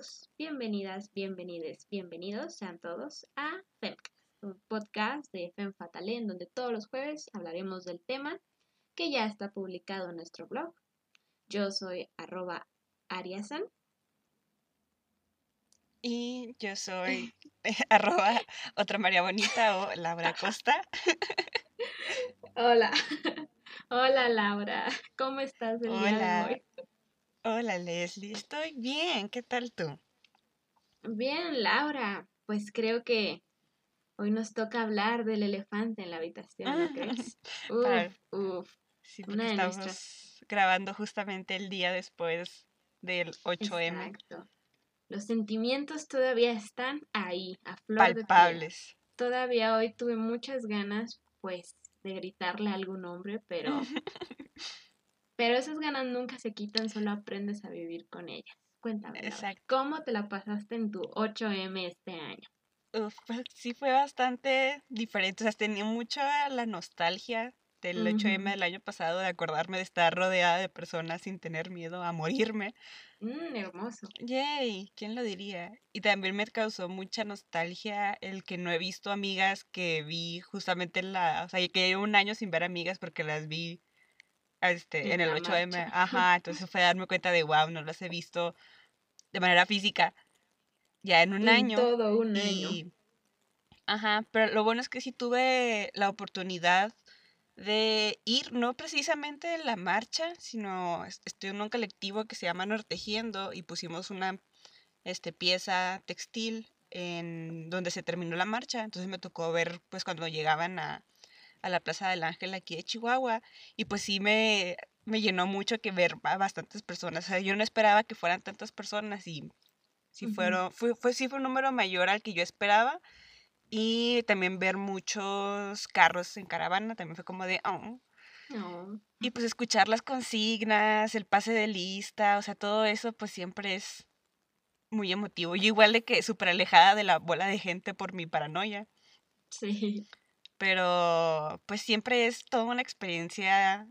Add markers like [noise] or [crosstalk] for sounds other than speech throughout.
todos, bienvenidas, bienvenides, bienvenidos sean todos a Femcast, un podcast de Fem Fatale en donde todos los jueves hablaremos del tema que ya está publicado en nuestro blog. Yo soy arroba ariasan. Y yo soy [laughs] arroba otra María Bonita o Laura [laughs] Costa. Hola, [laughs] hola Laura, ¿cómo estás el día de hoy? Hola Leslie, estoy bien, ¿qué tal tú? Bien, Laura, pues creo que hoy nos toca hablar del elefante en la habitación, ¿no crees? [laughs] Uf, uf. Sí, estamos grabando justamente el día después del 8M. Exacto. Los sentimientos todavía están ahí, a flor Palpables. Todavía hoy tuve muchas ganas, pues, de gritarle a algún hombre, pero [laughs] Pero esas ganas nunca se quitan, solo aprendes a vivir con ellas. Cuéntame, ¿cómo te la pasaste en tu 8M este año? Uf, pues sí fue bastante diferente. O sea, tenía mucha la nostalgia del 8M del año pasado de acordarme de estar rodeada de personas sin tener miedo a morirme. Mmm, hermoso. Yay, ¿quién lo diría? Y también me causó mucha nostalgia el que no he visto amigas que vi justamente en la, o sea, que llevo un año sin ver amigas porque las vi este, en el 8M. [laughs] Ajá, entonces fue darme cuenta de, wow, no las he visto de manera física ya en un año. Todo un año. Ajá, pero lo bueno es que sí tuve la oportunidad de ir, no precisamente en la marcha, sino estoy en un colectivo que se llama Nortejiendo y pusimos una este, pieza textil en donde se terminó la marcha. Entonces me tocó ver pues cuando llegaban a, a la Plaza del Ángel aquí de Chihuahua y pues sí me, me llenó mucho que ver a bastantes personas. O sea, yo no esperaba que fueran tantas personas y sí fueron, fue, fue, sí fue un número mayor al que yo esperaba. Y también ver muchos carros en caravana, también fue como de, oh. Y pues escuchar las consignas, el pase de lista, o sea, todo eso pues siempre es muy emotivo. Y igual de que súper alejada de la bola de gente por mi paranoia. Sí pero pues siempre es toda una experiencia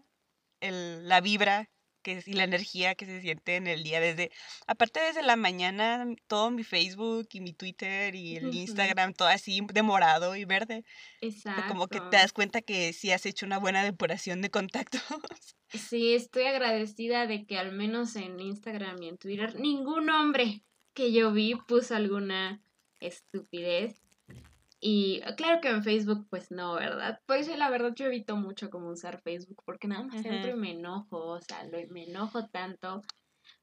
el, la vibra que, y la energía que se siente en el día desde, aparte desde la mañana, todo mi Facebook y mi Twitter y el Instagram, todo así de morado y verde. Exacto. Como que te das cuenta que sí has hecho una buena depuración de contactos. [laughs] Sí, estoy agradecida de que al menos en Instagram y en Twitter ningún hombre que yo vi puso alguna estupidez y claro que en Facebook, pues no, ¿verdad? Pues la verdad yo evito mucho como usar Facebook porque nada más siempre me enojo, o sea, me enojo tanto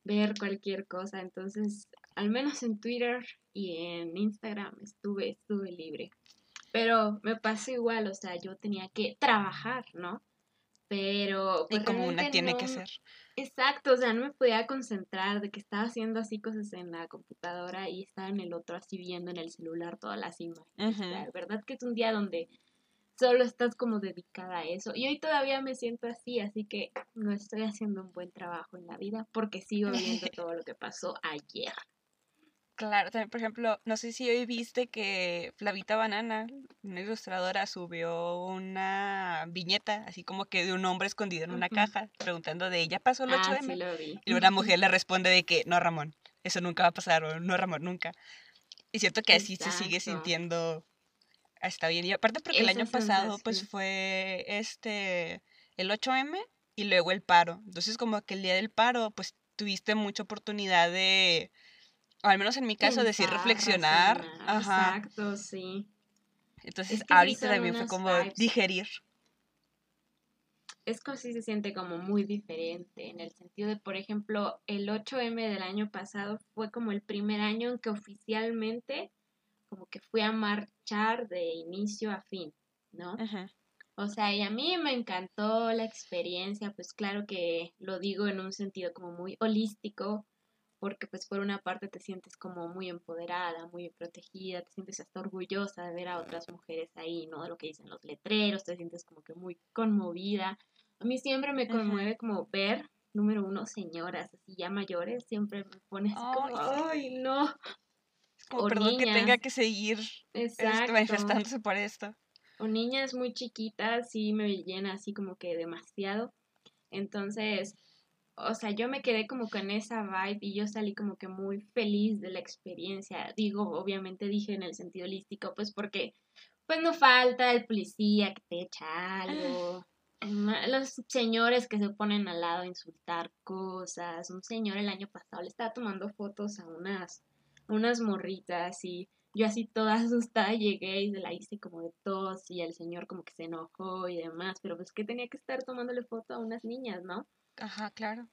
ver cualquier cosa. Entonces, al menos en Twitter y en Instagram estuve, estuve libre. Pero me pasó igual, o sea, yo tenía que trabajar, ¿no? Pero... Pues, y como una tiene que ser. Exacto, o sea, no me podía concentrar de que estaba haciendo así cosas en la computadora y estaba en el otro así viendo en el celular todas las imágenes. La verdad que es un día donde solo estás como dedicada a eso. Y hoy todavía me siento así, así que no estoy haciendo un buen trabajo en la vida porque sigo viendo [laughs] todo lo que pasó ayer. Claro, también, por ejemplo, no sé si hoy viste que Flavita Banana, una ilustradora, subió una viñeta, así como que de un hombre escondido en una caja, preguntando de ella pasó el 8M. Ah, sí y una mujer le responde de que, no, Ramón, eso nunca va a pasar, o no, Ramón, nunca. Y siento que así se sigue sintiendo está bien. Y aparte porque el año pasado, pues fue este, el 8M y luego el paro. Entonces, como que el día del paro, pues tuviste mucha oportunidad de al menos en mi caso, decir reflexionar. Exacto, sí. Entonces, ahorita también fue como digerir. Es que sí se siente como muy diferente, en el sentido de, por ejemplo, el 8M del año pasado fue como el primer año en que oficialmente como que fui a marchar de inicio a fin, ¿no? O sea, y a mí me encantó la experiencia, pues claro que lo digo en un sentido como muy holístico, porque pues por una parte te sientes como muy empoderada, muy protegida, te sientes hasta orgullosa de ver a otras mujeres ahí, ¿no? De lo que dicen los letreros, te sientes como que muy conmovida. A mí siempre me conmueve como ver, número uno, señoras así ya mayores, siempre me pone así como, ay, no. como, perdón que tenga que seguir este, manifestándose por esto. O niñas muy chiquitas, sí me llena así como que demasiado. Entonces, o sea, yo me quedé como con esa vibe y yo salí como que muy feliz de la experiencia. Digo, obviamente dije en el sentido holístico, pues porque pues no falta el policía que te echa algo. Los señores que se ponen al lado a insultar cosas. Un señor el año pasado le estaba tomando fotos a unas, unas morritas y yo así toda [laughs] asustada llegué y se la hice como de tos y el señor como que se enojó y demás, pero pues que tenía que estar tomándole foto a unas niñas, ¿no? Ajá, claro.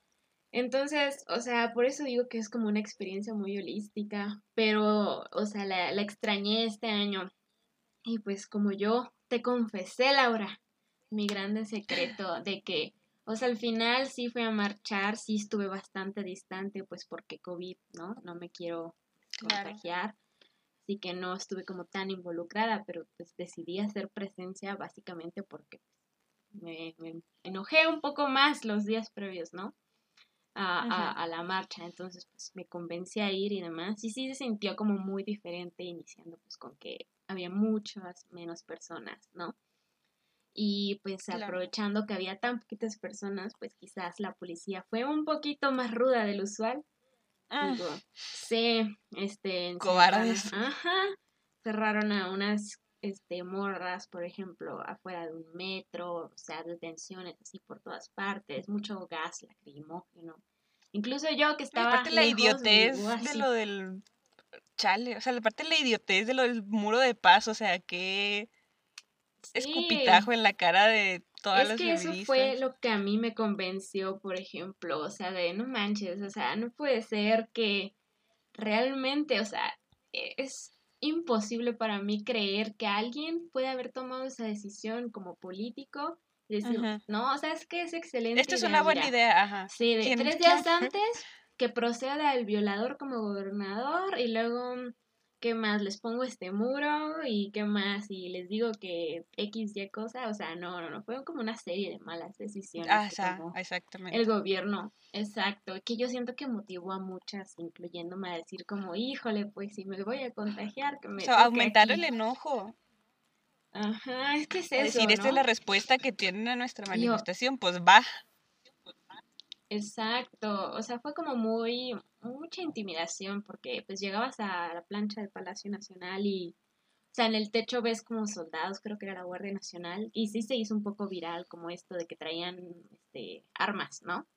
Entonces, o sea, por eso digo que es como una experiencia muy holística, pero, o sea, la, la extrañé este año. Y pues como yo te confesé, Laura, mi grande secreto de que, o sea, al final sí fui a marchar, sí estuve bastante distante, pues porque COVID, ¿no? No me quiero contagiar. Así que no estuve como tan involucrada, pero pues decidí hacer presencia básicamente porque me, enojé un poco más los días previos, ¿no? A, a, la marcha, entonces pues me convencí a ir y demás, y sí se sintió como muy diferente iniciando pues con que había muchas menos personas, ¿no? Y pues aprovechando que había tan poquitas personas, pues quizás la policía fue un poquito más ruda del usual. Ah. sí, este... Cobardes. Ajá. Cerraron a unas este, morras, por ejemplo, afuera de un metro, o sea, detenciones así por todas partes, mucho gas lacrimógeno. Incluso yo que estaba. Aparte la idiotez de lo del. Chale, o sea, aparte la idiotez de lo del muro de paz, o sea, que. Escupitajo en la cara de todas las Es que eso fue lo que a mí me convenció, por ejemplo, o sea, de no manches, o sea, no puede ser que realmente, o sea, es imposible para mí creer que alguien puede haber tomado esa decisión como político decir, no, o sea, es que es excelente. Esto es una buena idea, ajá. Sí, de tres días antes que proceda el violador como gobernador y luego ¿qué más? Les pongo este muro y qué más y les digo que X, Y cosa, o sea, no, no, no, fue como una serie de malas decisiones. Ah, exactamente. El gobierno, exacto, que yo siento que motivó a muchas, incluyéndome a decir como, híjole, pues si me voy a contagiar, que me... O sea, aumentar el enojo. Ajá, es que es eso, Es decir, esta es la respuesta que tienen a nuestra manifestación, pues va. Exacto, o sea, fue como muy, mucha intimidación porque pues llegabas a la plancha del Palacio Nacional y, o sea, en el techo ves como soldados, creo que era la Guardia Nacional, y sí se hizo un poco viral como esto de que traían este, armas, ¿no?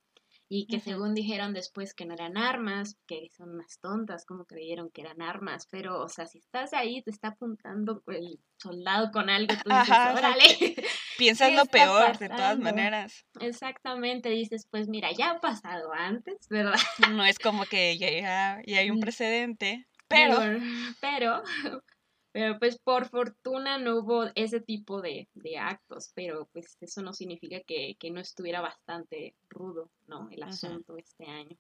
y que según dijeron después que no eran armas, que son unas tontas, como creyeron que eran armas, pero, o sea, si estás ahí, te está apuntando el soldado con algo, tú dices, órale. [laughs] Piensas lo peor, de todas maneras. Exactamente, dices, pues mira, ya ha pasado antes, ¿verdad? No es como que ya, ya hay un mm. precedente, pero... Pero, [laughs] pero pues por fortuna no hubo ese tipo de, actos, pero pues eso no significa que, no estuviera bastante rudo, ¿no? El asunto este año.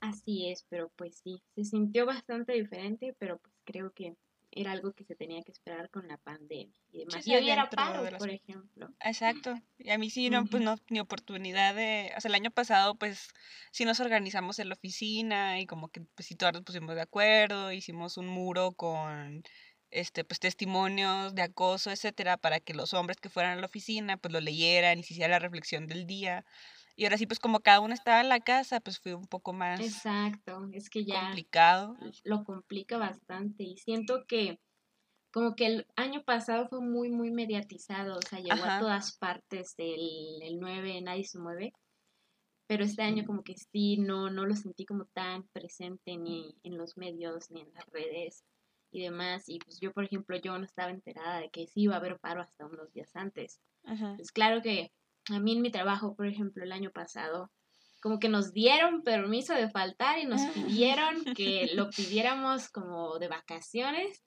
Así es, pero pues sí, se sintió bastante diferente, pero pues creo que era algo que se tenía que esperar con la pandemia y demás. y hoy era paro, por ejemplo. Exacto. Y a mí sí, no, pues no, ni oportunidad de, o sea, el año pasado, pues, sí nos organizamos en la oficina y como que, pues, sí, todos nos pusimos de acuerdo, hicimos un muro con, este, pues, testimonios de acoso, etcétera, para que los hombres que fueran a la oficina, pues, lo leyeran y se hiciera la reflexión del día. Y ahora sí, pues como cada uno estaba en la casa, pues fue un poco más Exacto, es que ya complicado. Lo complica bastante y siento que como que el año pasado fue muy, muy mediatizado, o sea, llegó a todas partes el, el 9, nadie se mueve, pero este año como que sí, no, no lo sentí como tan presente ni en los medios ni en las redes y demás, y pues yo, por ejemplo, yo no estaba enterada de que sí iba a haber paro hasta unos días antes. Pues claro que a mí en mi trabajo, por ejemplo, el año pasado, como que nos dieron permiso de faltar y nos ah. pidieron [laughs] que lo pidiéramos como de vacaciones.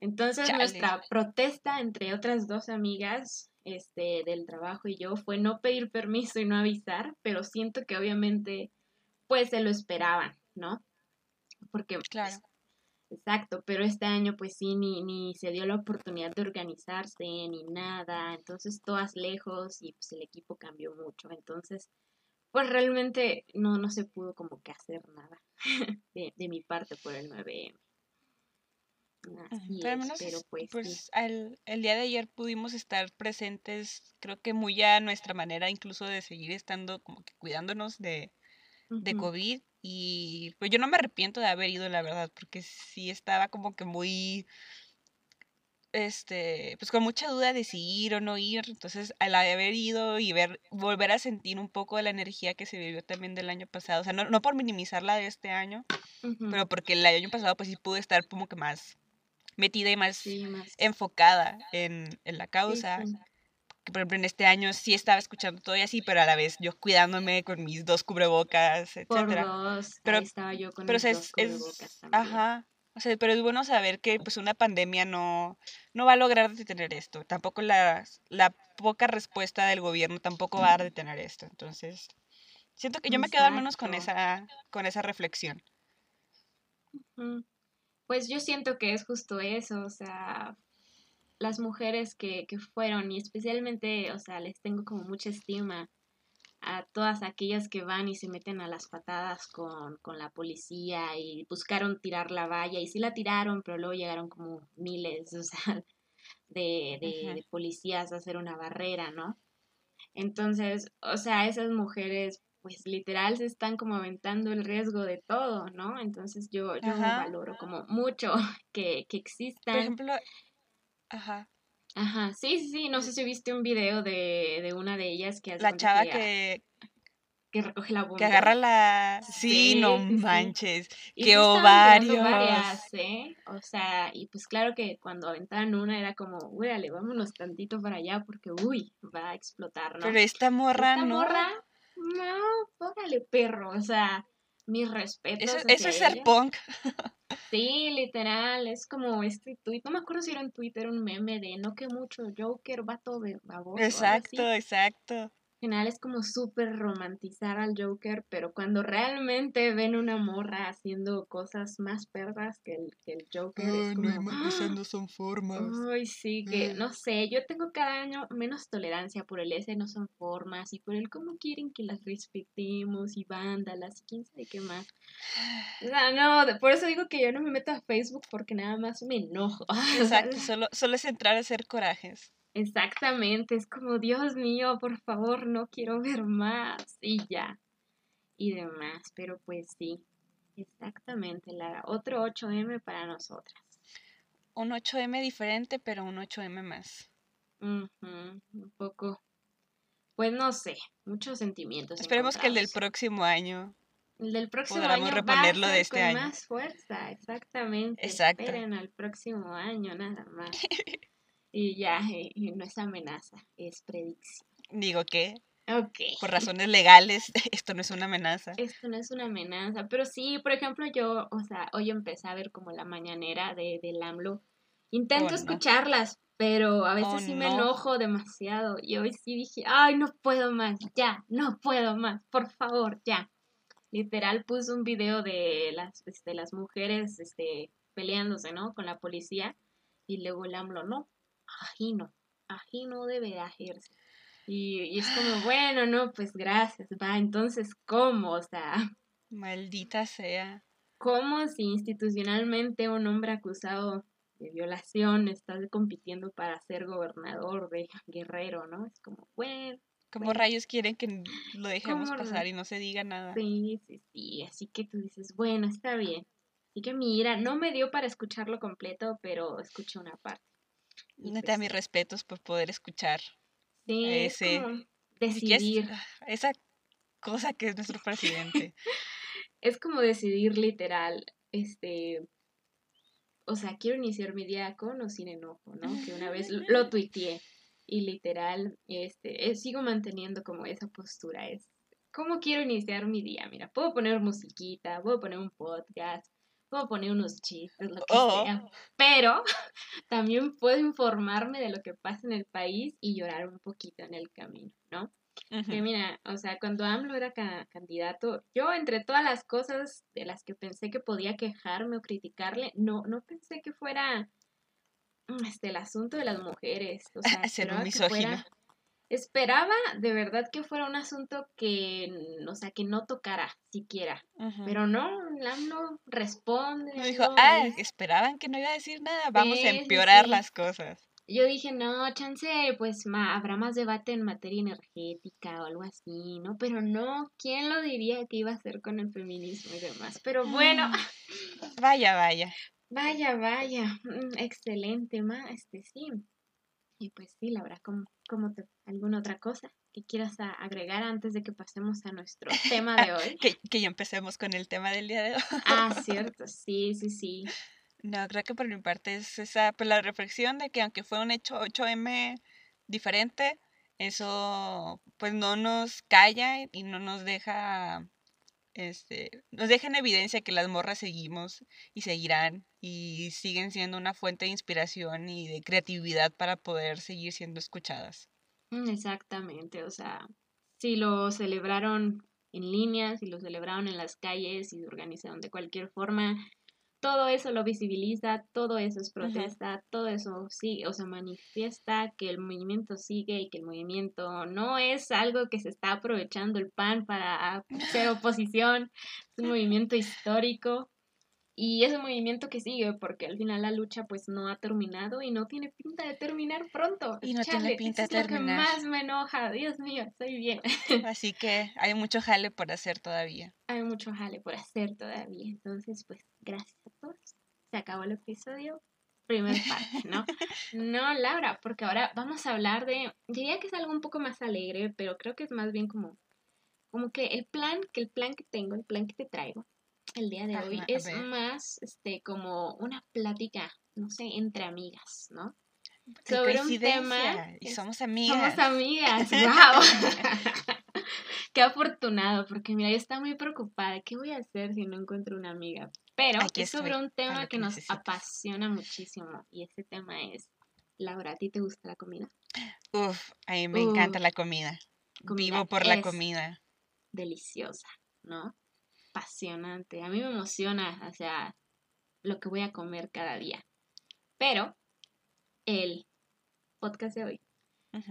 Entonces nuestra protesta entre otras dos amigas este, del trabajo y yo fue no pedir permiso y no avisar, pero siento que obviamente pues se lo esperaban, ¿no? Porque pues, claro. Exacto, pero este año pues sí, ni, ni se dio la oportunidad de organizarse ni nada, entonces todas lejos y pues el equipo cambió mucho, entonces pues realmente no, no se pudo como que hacer nada [laughs] de, de mi parte por el 9M. Así pero, es, pero pues, pues el día de ayer pudimos estar presentes, creo que muy a nuestra manera incluso de seguir estando como que cuidándonos de, de COVID y pues yo no me arrepiento de haber ido, la verdad, porque sí estaba como que muy este, pues con mucha duda de si ir o no ir. Entonces, al haber ido y ver, volver a sentir un poco de la energía que se vivió también del año pasado, o sea, no, no por minimizar la de este año, pero porque el año pasado pues sí pude estar como que más metida y más, enfocada en, en, la causa. Por ejemplo, en este año sí estaba escuchando todo y así, pero a la vez yo cuidándome con mis dos cubrebocas, etcétera. Por dos, pero, estaba yo con pero mis dos cubrebocas Ajá, o sea, pero es bueno saber que pues una pandemia no, no va a lograr detener esto. Tampoco la, la poca respuesta del gobierno tampoco va a detener esto. Entonces, siento que yo me quedo al menos con esa, con esa reflexión. Pues yo siento que es justo eso, o sea, las mujeres que, que fueron, y especialmente, o sea, les tengo como mucha estima a todas aquellas que van y se meten a las patadas con, la policía y buscaron tirar la valla y sí la tiraron, pero luego llegaron como miles, o sea, [laughs] de, de, policías a hacer una barrera, ¿no? Entonces, o sea, esas mujeres pues literal se están como aventando el riesgo de todo, ¿no? Entonces yo, yo valoro como mucho [laughs] que, que existan. Por ejemplo, ajá. Ajá, sí, sí, sí, no sé si viste un video de, de una de ellas que... La chava que, que... recoge la bomba. Que agarra la... Sí, no manches, qué ovarios. Varias, ¿eh? O sea, y pues claro que cuando aventaban una era como, le vámonos tantito para allá porque, uy, va a explotar, ¿no? Pero esta morra, esta morra, no, póngale perro, o sea, mis respetos. Eso, eso es ser punk. Sí, literal, es como este tweet, no me acuerdo si era en Twitter un meme de no que mucho Joker, vato de baboso. Exacto, exacto final es como súper romantizar al Joker, pero cuando realmente ven una morra haciendo cosas más perras que el, que el Joker, es como... No, no son formas. Ay, sí, que no sé, yo tengo cada año menos tolerancia por el ese no son formas y por el cómo quieren que las respetemos y vándalas y quién sabe qué más. O [sighs] sea, no, por eso digo que yo no me meto a Facebook porque nada más me enojo. Exacto, [laughs] solo, solo es entrar a hacer corajes. Exactamente, es como, Dios mío, por favor, no quiero ver más y ya. Y demás, pero pues sí, exactamente, la otro 8M para nosotras. Un 8M diferente, pero un 8M más. un poco, pues no sé, muchos sentimientos. Esperemos que el del próximo año. El del próximo año reponerlo de este con más fuerza, exactamente. Exacto. Esperen al próximo año nada más. [laughs] Y ya, y no es amenaza, es predicción. Digo que Ok. Por razones legales, [laughs] esto no es una amenaza. Esto no es una amenaza, pero sí, por ejemplo, yo, o sea, hoy empecé a ver como la mañanera de, del AMLO. Intento oh, escucharlas, pero a veces oh, sí me enojo demasiado. Y hoy sí dije, ay, no puedo más, ya, no puedo más, por favor, ya. Literal puso un video de las, este, las mujeres este, peleándose, ¿no? Con la policía. Y luego el AMLO, no, ajino, ajino debe hacerse. Y, y es como, bueno, no, pues gracias, va, entonces, ¿cómo? O sea... [laughs] Maldita sea. ¿Cómo si institucionalmente un hombre acusado de violación está compitiendo para ser gobernador de Guerrero, ¿no? Es como, bueno. ¿Cómo rayos quieren que lo dejemos pasar y no se diga nada? Sí, sí, sí. Así que tú dices, bueno, está bien. Así que mira, no me dio para escucharlo completo, pero escuché una parte. Neta, mis respetos por poder escuchar sí, ese, decidir. Ah, esa cosa que es nuestro presidente. [laughs] es como decidir literal, este, o sea, quiero iniciar mi día con o sin enojo, ¿no? Que una vez [laughs] lo tuiteé y literal, este, eh, sigo manteniendo como esa postura, es, ¿cómo quiero iniciar mi día? Mira, puedo poner musiquita, puedo poner un podcast, puedo poner unos chistes, lo que oh. sea, pero [laughs] también puedo informarme de lo que pasa en el país y llorar un poquito en el camino, ¿no? Que mira, o sea, cuando AMLO era candidato, yo entre todas las cosas de las que pensé que podía quejarme o criticarle, no, no pensé que fuera mm, este, el asunto de las mujeres, o [laughs] sea, ser un misógino. Esperaba de verdad que fuera un asunto que, o sea, que no tocara siquiera. Pero no, Lam no responde. Me dijo, ah, esperaban que no iba a decir nada, vamos a empeorar las cosas. Yo dije, no, chance, pues habrá más debate en materia energética o algo así, ¿no? Pero no, ¿quién lo diría que iba a hacer con el feminismo y demás? Pero bueno. Vaya, vaya. [laughs] Vaya, vaya. Mm, excelente, ma, este sí. Y pues sí, Laura, ¿cómo, cómo te, alguna otra cosa que quieras agregar antes de que pasemos a nuestro [laughs] tema de hoy? que, que ya empecemos con el tema del día de hoy. ah, [laughs] cierto, sí, sí, sí. No, creo que por mi parte es esa, pues la reflexión de que aunque fue un hecho 8M diferente, eso pues no nos calla y no nos deja, este, nos deja en evidencia que las morras seguimos y seguirán y siguen siendo una fuente de inspiración y de creatividad para poder seguir siendo escuchadas. Mm, exactamente, o sea, si lo celebraron en línea, si lo celebraron en las calles, y lo organizaron de cualquier forma, todo eso lo visibiliza, todo eso es protesta, todo eso sigue o se manifiesta que el movimiento sigue y que el movimiento no es algo que se está aprovechando el PAN para hacer oposición, es un [laughs] movimiento histórico y es un movimiento que sigue porque al final la lucha pues no ha terminado y no tiene pinta de terminar pronto. Y no tiene pinta de terminar. Es lo que más me enoja, Dios mío, estoy bien. [laughs] Así que hay mucho jale por hacer todavía. Hay mucho jale por hacer todavía, entonces pues gracias a todos. Se acabó el episodio. Primer [laughs] parte, ¿no? no, Laura, porque ahora vamos a hablar de, diría que es algo un poco más alegre, pero creo que es más bien como, como que el plan, que el plan que tengo, el plan que te traigo el día de hoy es más, este, como una plática, no sé, entre amigas, ¿no? Sobre un tema. Y somos amigas. Somos amigas, [laughs] wow. [laughs] [laughs] Qué afortunado, porque mira, yo estaba muy preocupada. ¿Qué voy a hacer si no encuentro una amiga? Pero es sobre un tema que, nos apasiona muchísimo. Y ese tema es, Laura, ¿a ti te gusta la comida? Uf, a mí me encanta la comida. Vivo por la comida. Deliciosa, ¿no? Apasionante. A mí me emociona, o sea, lo que voy a comer cada día. Pero el podcast de hoy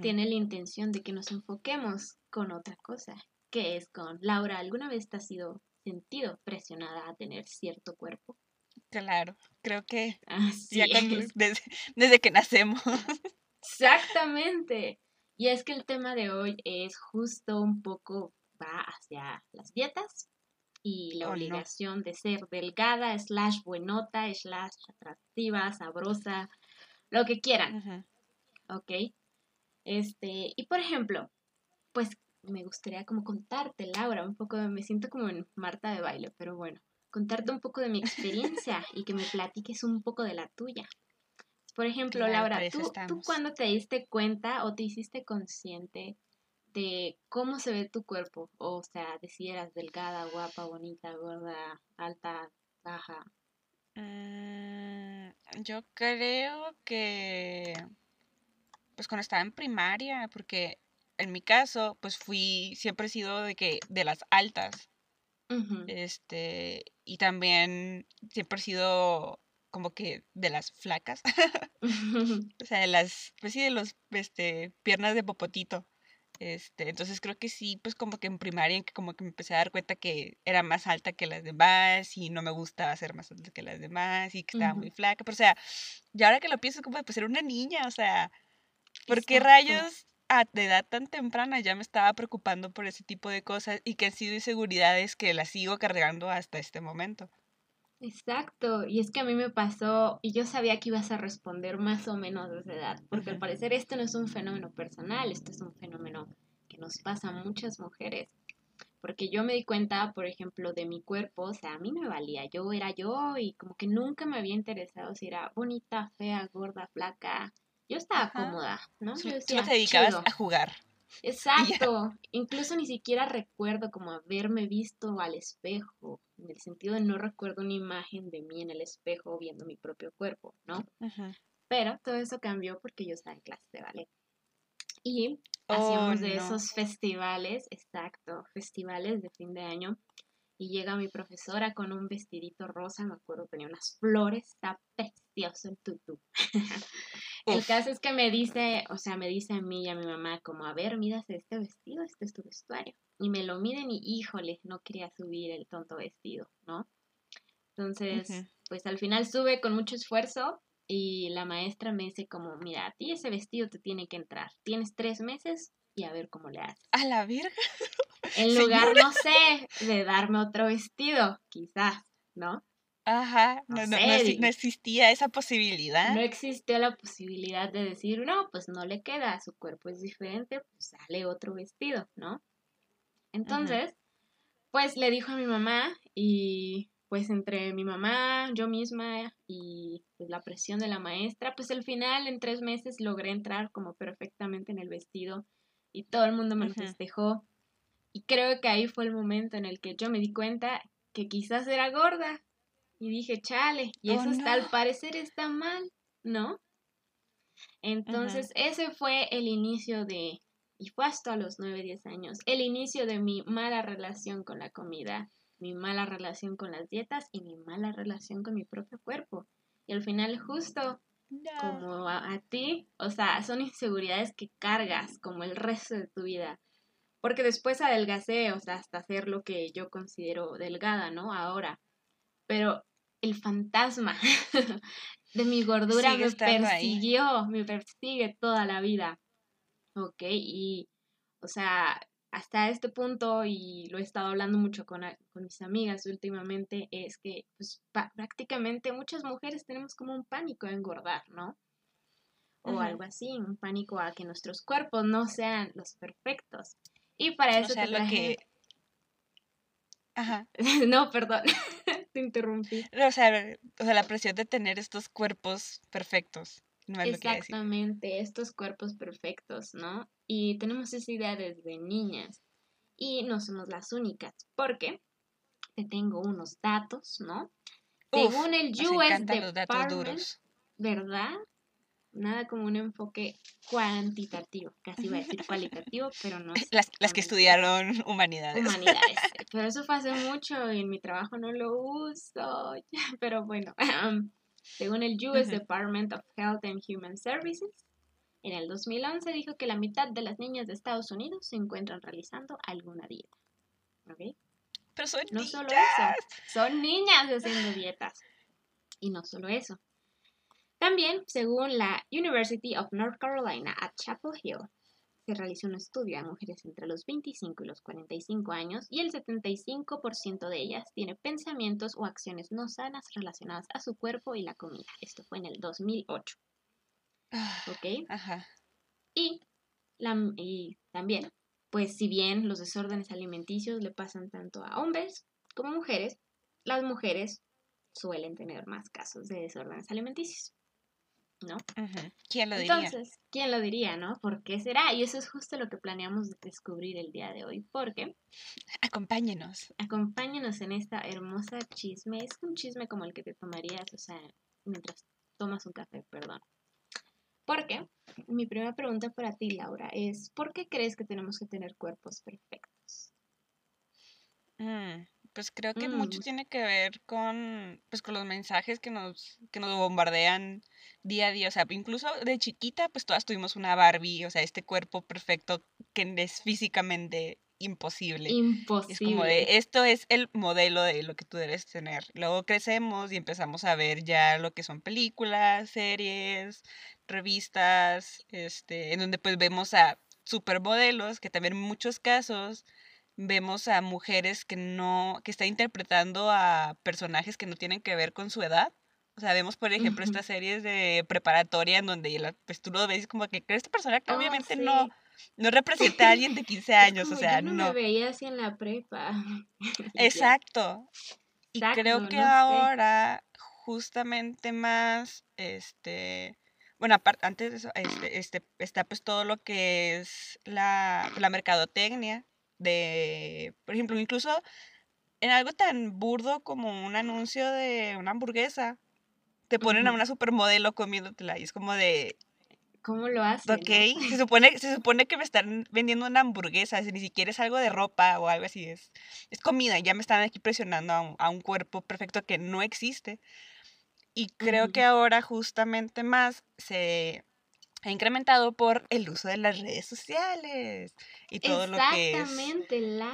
tiene la intención de que nos enfoquemos con otra cosa, que es con Laura. ¿Alguna vez te has sido sentido presionada a tener cierto cuerpo? Claro, creo que [laughs] desde, que nacemos. Exactamente. Y es que el tema de hoy es justo un poco va hacia las dietas y la oh, obligación de ser delgada, slash buenota, slash atractiva, sabrosa, lo que quieran. ¿Ok? Este, y por ejemplo, pues me gustaría como contarte, Laura, un poco, me siento como en Marta de baile, pero bueno, contarte un poco de mi experiencia [laughs] y que me platiques un poco de la tuya. Por ejemplo, Laura, ¿tú, ¿tú cuándo te diste cuenta o te hiciste consciente de cómo se ve tu cuerpo? O sea, de si eras delgada, guapa, bonita, gorda, alta, baja. Mm, yo creo que pues cuando estaba en primaria, porque en mi caso, pues fui, siempre he sido de que, de las altas. Este, y también siempre he sido como que de las flacas. [laughs] [laughs] o sea, de las, pues sí, de los, este, piernas de popotito. Este, entonces creo que sí, pues como que en primaria que como que me empecé a dar cuenta que era más alta que las demás y no me gustaba ser más alta que las demás y que estaba muy flaca, pero o sea, y ahora que lo pienso como pues era una niña, o sea, ¿por qué rayos a de edad tan temprana ya me estaba preocupando por ese tipo de cosas y que han sido inseguridades que las sigo cargando hasta este momento. Exacto, y es que a mí me pasó y yo sabía que ibas a responder más o menos de esa edad, porque al parecer esto no es un fenómeno personal, esto es un fenómeno que nos pasa a muchas mujeres, porque yo me di cuenta, por ejemplo, de mi cuerpo, o sea, a mí me valía, yo era yo y como que nunca me había interesado si era bonita, fea, gorda, flaca, yo estaba cómoda, ¿no? Yo decía, te dedicabas a jugar. Exacto. Incluso ni siquiera recuerdo como haberme visto al espejo, en el sentido de no recuerdo una imagen de mí en el espejo viendo mi propio cuerpo, ¿no? Pero todo eso cambió porque yo estaba en clase de ballet. Y hacíamos oh, de esos festivales, exacto, festivales de fin de año. Y llega mi profesora con un vestidito rosa, me acuerdo, tenía unas flores, está precioso el tutú. [laughs] El caso es que me dice, o sea, me dice a mí y a mi mamá como, a ver, miras este vestido, este es tu vestuario. Y me lo miden y híjole, no quería subir el tonto vestido, ¿no? Entonces, pues al final sube con mucho esfuerzo y la maestra me dice como, mira, a ti ese vestido te tiene que entrar. Tienes tres meses y a ver cómo le haces. A la virga. [laughs] En lugar, [laughs] no sé, de darme otro vestido, quizás, ¿no? Ajá, no, no, no, existía esa posibilidad. No existía la posibilidad de decir, no, pues no le queda, su cuerpo es diferente, pues sale otro vestido, ¿no? Entonces, pues le dijo a mi mamá y pues entre mi mamá, yo misma y pues, la presión de la maestra, pues al final en tres meses logré entrar como perfectamente en el vestido y todo el mundo me lo festejó. Y creo que ahí fue el momento en el que yo me di cuenta que quizás era gorda. Y dije, chale, y oh, eso está, al parecer está mal, ¿no? Entonces, ese fue el inicio de, y fue hasta los 9, 10 años, el inicio de mi mala relación con la comida mi mala relación con las dietas y mi mala relación con mi propio cuerpo. Y al final justo como a, ti, o sea, son inseguridades que cargas como el resto de tu vida. Porque después adelgacé, o sea, hasta hacer lo que yo considero delgada, ¿no? Ahora. Pero el fantasma [laughs] de mi gordura me persiguió, me persigue toda la vida. ¿Ok? Y, o sea, hasta este punto, y lo he estado hablando mucho con, mis amigas últimamente, es que pues, prácticamente muchas mujeres tenemos como un pánico a engordar, ¿no? O algo así, un pánico a que nuestros cuerpos no sean los perfectos. Y para eso te traje... que... Ajá. [laughs] no, perdón, [laughs] te interrumpí. O sea, o sea, la presión de tener estos cuerpos perfectos. Exactamente, estos cuerpos perfectos, ¿no? Y tenemos esa idea desde niñas. Y no somos las únicas, porque te tengo unos datos, ¿no? Según el US Department, ¿verdad? Nada como un enfoque cuantitativo, casi iba a decir [laughs] cualitativo, pero no. Las, las que estudiaron humanidades. Humanidades, [laughs] pero eso fue hace mucho y en mi trabajo no lo uso, [laughs] pero bueno. Según el US Department of Health and Human Services, en el 2011 dijo que la mitad de las niñas de Estados Unidos se encuentran realizando alguna dieta. ¿Ok? Pero son no solo eso, son niñas haciendo dietas. Y no solo eso. También, según la University of North Carolina at Chapel Hill, se realizó un estudio a mujeres entre los 25 y los 45 años y el 75% de ellas tiene pensamientos o acciones no sanas relacionadas a su cuerpo y la comida. Esto fue en el 2008. Ah, ¿Ok? Ajá. Y, y también, pues si bien los desórdenes alimenticios le pasan tanto a hombres como a mujeres, las mujeres suelen tener más casos de desórdenes alimenticios. ¿No? ¿Quién lo diría? Entonces, ¿quién lo diría, no? ¿Por qué será? Y eso es justo lo que planeamos descubrir el día de hoy, porque... Acompáñenos. Acompáñenos en esta hermosa chisme. Es un chisme como el que te tomarías, o sea, mientras tomas un café, perdón. Porque mi primera pregunta para ti, Laura, es ¿por qué crees que tenemos que tener cuerpos perfectos? Mm, pues creo que mucho mm. tiene que ver con, pues, con los mensajes que nos, que nos bombardean día a día. O sea, incluso de chiquita, pues todas tuvimos una Barbie, o sea, este cuerpo perfecto que es físicamente imposible. Imposible. Es como de, esto es el modelo de lo que tú debes tener. Luego crecemos y empezamos a ver ya lo que son películas, series, revistas, este, en donde pues vemos a supermodelos que también en muchos casos vemos a mujeres que no, que está interpretando a personajes que no tienen que ver con su edad. O sea, vemos, por ejemplo, estas series de preparatoria en donde la, pues, tú lo ves como que este personaje oh, obviamente no, no [laughs] representa a alguien de 15 años, o sea, no. no. me veía así en la prepa. [laughs] Exacto. Y creo que ahora, justamente más, este, bueno, aparte, antes de eso, este, este, está pues todo lo que es la, la mercadotecnia, de, por ejemplo, incluso en algo tan burdo como un anuncio de una hamburguesa, te ponen a una supermodelo comiéndotela y es como de... ¿Cómo lo hacen? Ok, se, [laughs] supone, se supone que me están vendiendo una hamburguesa, ni siquiera es algo de ropa o algo así, es, es comida, ya me están aquí presionando a un, a un cuerpo perfecto que no existe. Y creo que ahora justamente más se, ha incrementado por el uso de las redes sociales y todo lo que es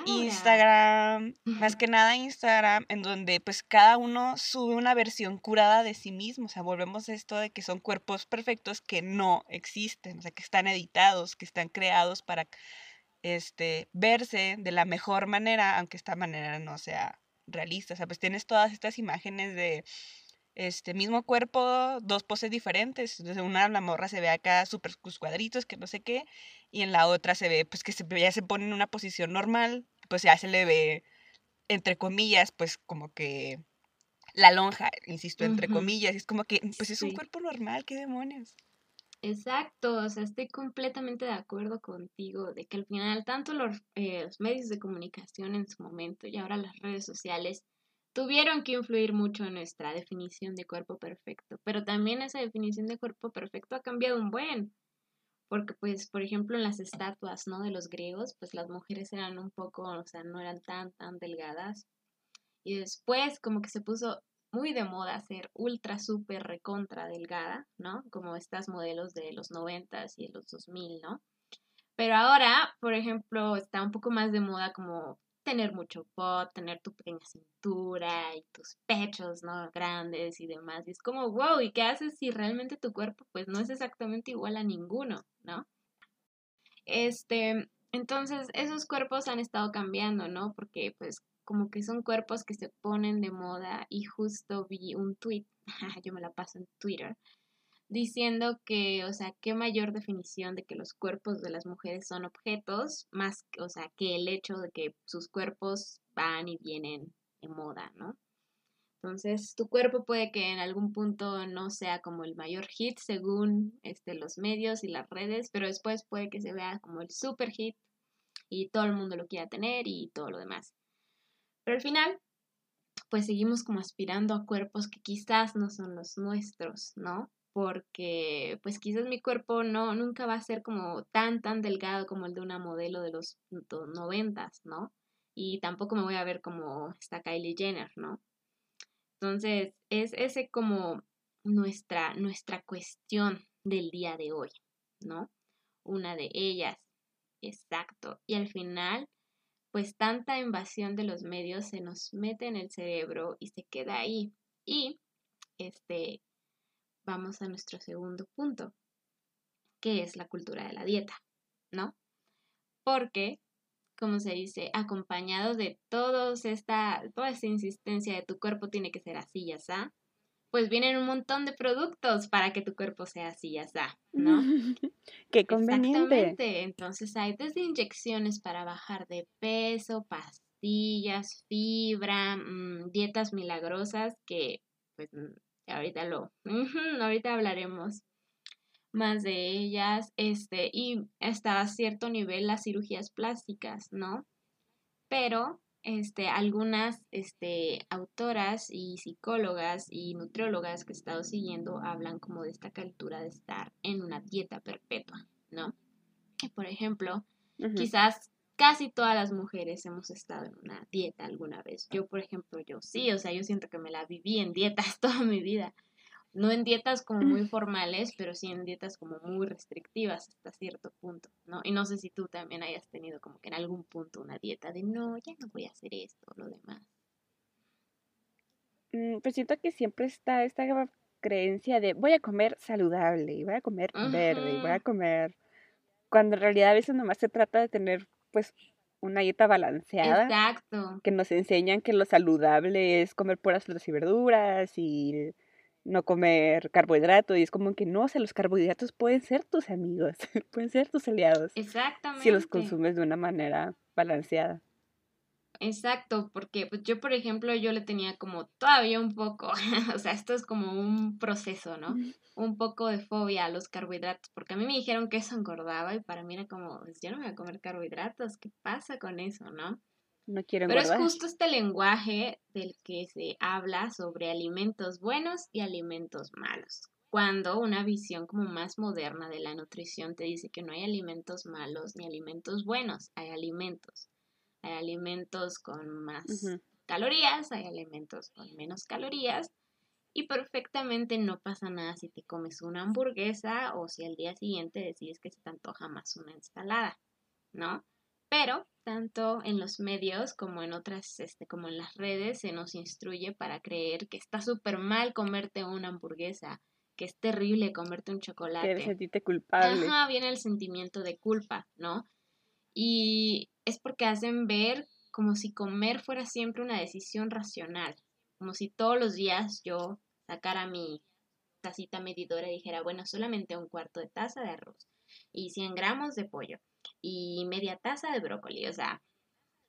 Instagram, más [laughs] que nada Instagram, en donde pues cada uno sube una versión curada de sí mismo, o sea, volvemos a esto de que son cuerpos perfectos que no existen, o sea, que están editados, que están creados para este verse de la mejor manera, aunque esta manera no sea realista, o sea, pues tienes todas estas imágenes de este mismo cuerpo, dos poses diferentes. Entonces, una la morra se ve acá súper cuadritos, que no sé qué, y en la otra se ve, pues que se, ya se pone en una posición normal, pues ya se le ve, entre comillas, pues como que la lonja, insisto, entre comillas, es como que, pues es un cuerpo normal, ¿qué demonios? Exacto, o sea, estoy completamente de acuerdo contigo de que al final tanto los, eh, los medios de comunicación en su momento y ahora las redes sociales tuvieron que influir mucho en nuestra definición de cuerpo perfecto, pero también esa definición de cuerpo perfecto ha cambiado un buen, porque pues, por ejemplo, en las estatuas, ¿no? De los griegos, pues las mujeres eran un poco, o sea, no eran tan, tan delgadas. Y después como que se puso muy de moda ser ultra, súper, recontra delgada, ¿no? Como estas modelos de los noventas y de los 2000, ¿no? Pero ahora, por ejemplo, está un poco más de moda como tener mucho pot, tener tu pequeña cintura y tus pechos, ¿no? Grandes y demás. Y es como, wow, ¿y qué haces si realmente tu cuerpo pues no es exactamente igual a ninguno, ¿no? Este, entonces esos cuerpos han estado cambiando, ¿no? Porque pues como que son cuerpos que se ponen de moda y justo vi un tweet, [laughs] yo me la paso en Twitter, diciendo que, o sea, qué mayor definición de que los cuerpos de las mujeres son objetos, más, o sea, que el hecho de que sus cuerpos van y vienen en moda, ¿no? Entonces, tu cuerpo puede que en algún punto no sea como el mayor hit según este, los medios y las redes, pero después puede que se vea como el super hit y todo el mundo lo quiera tener y todo lo demás. Pero al final, pues seguimos como aspirando a cuerpos que quizás no son los nuestros, ¿no? Porque pues quizás mi cuerpo no nunca va a ser como tan tan delgado como el de una modelo de los noventas, ¿no? Y tampoco me voy a ver como esta Kylie Jenner, ¿no? Entonces, es ese como nuestra nuestra cuestión del día de hoy, ¿no? Una de ellas, exacto. Y al final, pues tanta invasión de los medios se nos mete en el cerebro y se queda ahí. Y este vamos a nuestro segundo punto, que es la cultura de la dieta, ¿no? Porque, como se dice, acompañado de todos esta, toda esta insistencia de tu cuerpo tiene que ser así y así, pues vienen un montón de productos para que tu cuerpo sea así y así, ¿no? [laughs] Qué conveniente. Exactamente. Entonces hay desde inyecciones para bajar de peso, pastillas, fibra, mm, dietas milagrosas que pues ahorita lo, ahorita hablaremos más de ellas, este, y hasta cierto nivel las cirugías plásticas, ¿no? Pero, este, algunas, este, autoras y psicólogas y nutriólogas que he estado siguiendo hablan como de esta cultura de estar en una dieta perpetua, ¿no? Por ejemplo, quizás casi todas las mujeres hemos estado en una dieta alguna vez. Yo, por ejemplo, yo sí, o sea, yo siento que me la viví en dietas [laughs] toda mi vida. No en dietas como muy formales, pero sí en dietas como muy restrictivas hasta cierto punto, ¿no? Y no sé si tú también hayas tenido como que en algún punto una dieta de no, ya no voy a hacer esto o lo demás. Mm, pues siento que siempre está esta creencia de voy a comer saludable y voy a comer verde y voy a comer cuando en realidad a veces nomás se trata de tener pues una dieta balanceada. Exacto. Que nos enseñan que lo saludable es comer puras frutas y verduras y no comer carbohidratos. Y es como que no, o sea, los carbohidratos pueden ser tus amigos, [laughs] pueden ser tus aliados. Exactamente. Si los consumes de una manera balanceada. Exacto, porque pues yo, por ejemplo, yo le tenía como todavía un poco, [laughs] o sea, esto es como un proceso, ¿no? Un poco de fobia a los carbohidratos, porque a mí me dijeron que eso engordaba y para mí era como, pues yo no voy a comer carbohidratos, ¿qué pasa con eso, no? No quiero engordar. Pero es justo este lenguaje del que se habla sobre alimentos buenos y alimentos malos. Cuando una visión como más moderna de la nutrición te dice que no hay alimentos malos ni alimentos buenos, hay alimentos hay alimentos con más calorías, hay alimentos con menos calorías Y perfectamente no pasa nada si te comes una hamburguesa o si al día siguiente decides que se te antoja más una ensalada, ¿no? Pero tanto en los medios como en otras, este, como en las redes, se nos instruye para creer que está súper mal comerte una hamburguesa, que es terrible comerte un chocolate. Que sentirte culpable. Ajá, viene el sentimiento de culpa, ¿no? Y es porque hacen ver como si comer fuera siempre una decisión racional, como si todos los días yo sacara mi tacita medidora y dijera, bueno, solamente un cuarto de taza de arroz y 100 gramos de pollo y media taza de brócoli, o sea,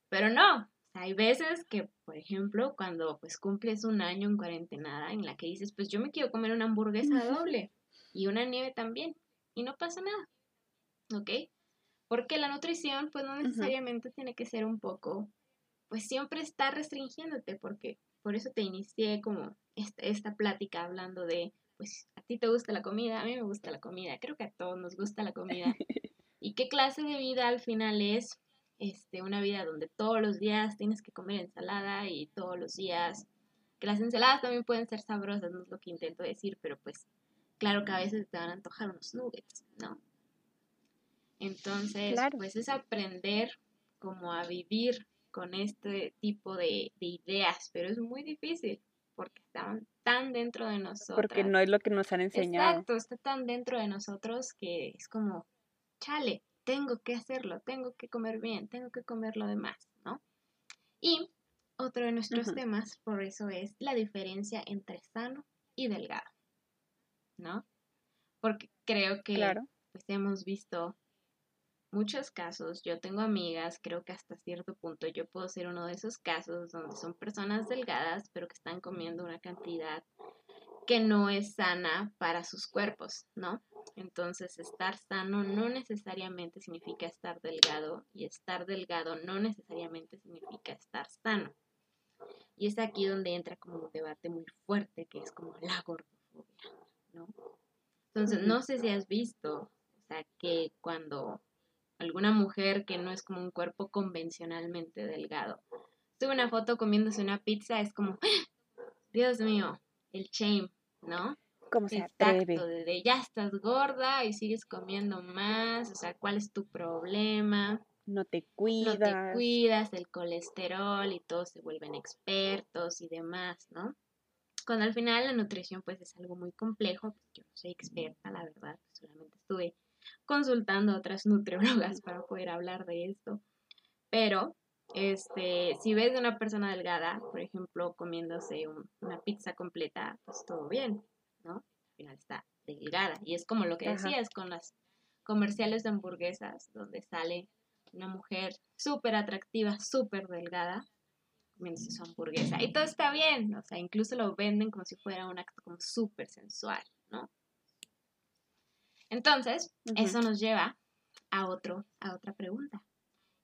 pero no, hay veces que, por ejemplo, cuando pues cumples un año en cuarentena en la que dices, pues yo me quiero comer una hamburguesa doble y una nieve también y no pasa nada, ¿ok? Porque la nutrición pues no necesariamente tiene que ser un poco, pues siempre está restringiéndote porque por eso te inicié como esta, esta plática hablando de, pues a ti te gusta la comida, a mí me gusta la comida, creo que a todos nos gusta la comida. [laughs] ¿Y qué clase de vida al final es? Este, una vida donde todos los días tienes que comer ensalada y todos los días, que las ensaladas también pueden ser sabrosas, no es lo que intento decir, pero pues claro que a veces te van a antojar unos nuggets, ¿no? Entonces, pues es aprender como a vivir con este tipo de, de, ideas, pero es muy difícil porque están tan dentro de nosotros. Porque no es lo que nos han enseñado. Exacto, está tan dentro de nosotros que es como, chale, tengo que hacerlo, tengo que comer bien, tengo que comer lo demás, ¿no? Y otro de nuestros temas, por eso es la diferencia entre sano y delgado, ¿no? Porque creo que pues hemos visto muchos casos, yo tengo amigas, creo que hasta cierto punto yo puedo ser uno de esos casos donde son personas delgadas, pero que están comiendo una cantidad que no es sana para sus cuerpos, ¿no? Entonces, estar sano no necesariamente significa estar delgado y estar delgado no necesariamente significa estar sano. Y es aquí donde entra como un debate muy fuerte que es como la gordofobia, ¿no? Entonces, no sé si has visto, o sea, que cuando alguna mujer que no es como un cuerpo convencionalmente delgado sube una foto comiéndose una pizza, es como, ¡Ah! [gasps] Dios mío, el shame, ¿no? ¿Cómo se atreve? de ya estás gorda y sigues comiendo más, o sea, ¿cuál es tu problema? No te cuidas. No te cuidas, el colesterol y todos se vuelven expertos y demás, ¿no? Cuando al final la nutrición pues es algo muy complejo, pues yo no soy experta, la verdad, solamente estuve consultando a otras [laughs] nutriólogas para poder hablar de esto, pero este, si ves a una persona delgada, por ejemplo, comiéndose una pizza completa, pues todo bien, ¿no? Al final está delgada. Y es como lo que decías con las comerciales de hamburguesas, donde sale una mujer súper atractiva, súper delgada, comiéndose su hamburguesa. Y todo está bien, o sea, incluso lo venden como si fuera un acto como súper sensual, ¿no? Entonces, eso nos lleva a, otro, a otra pregunta.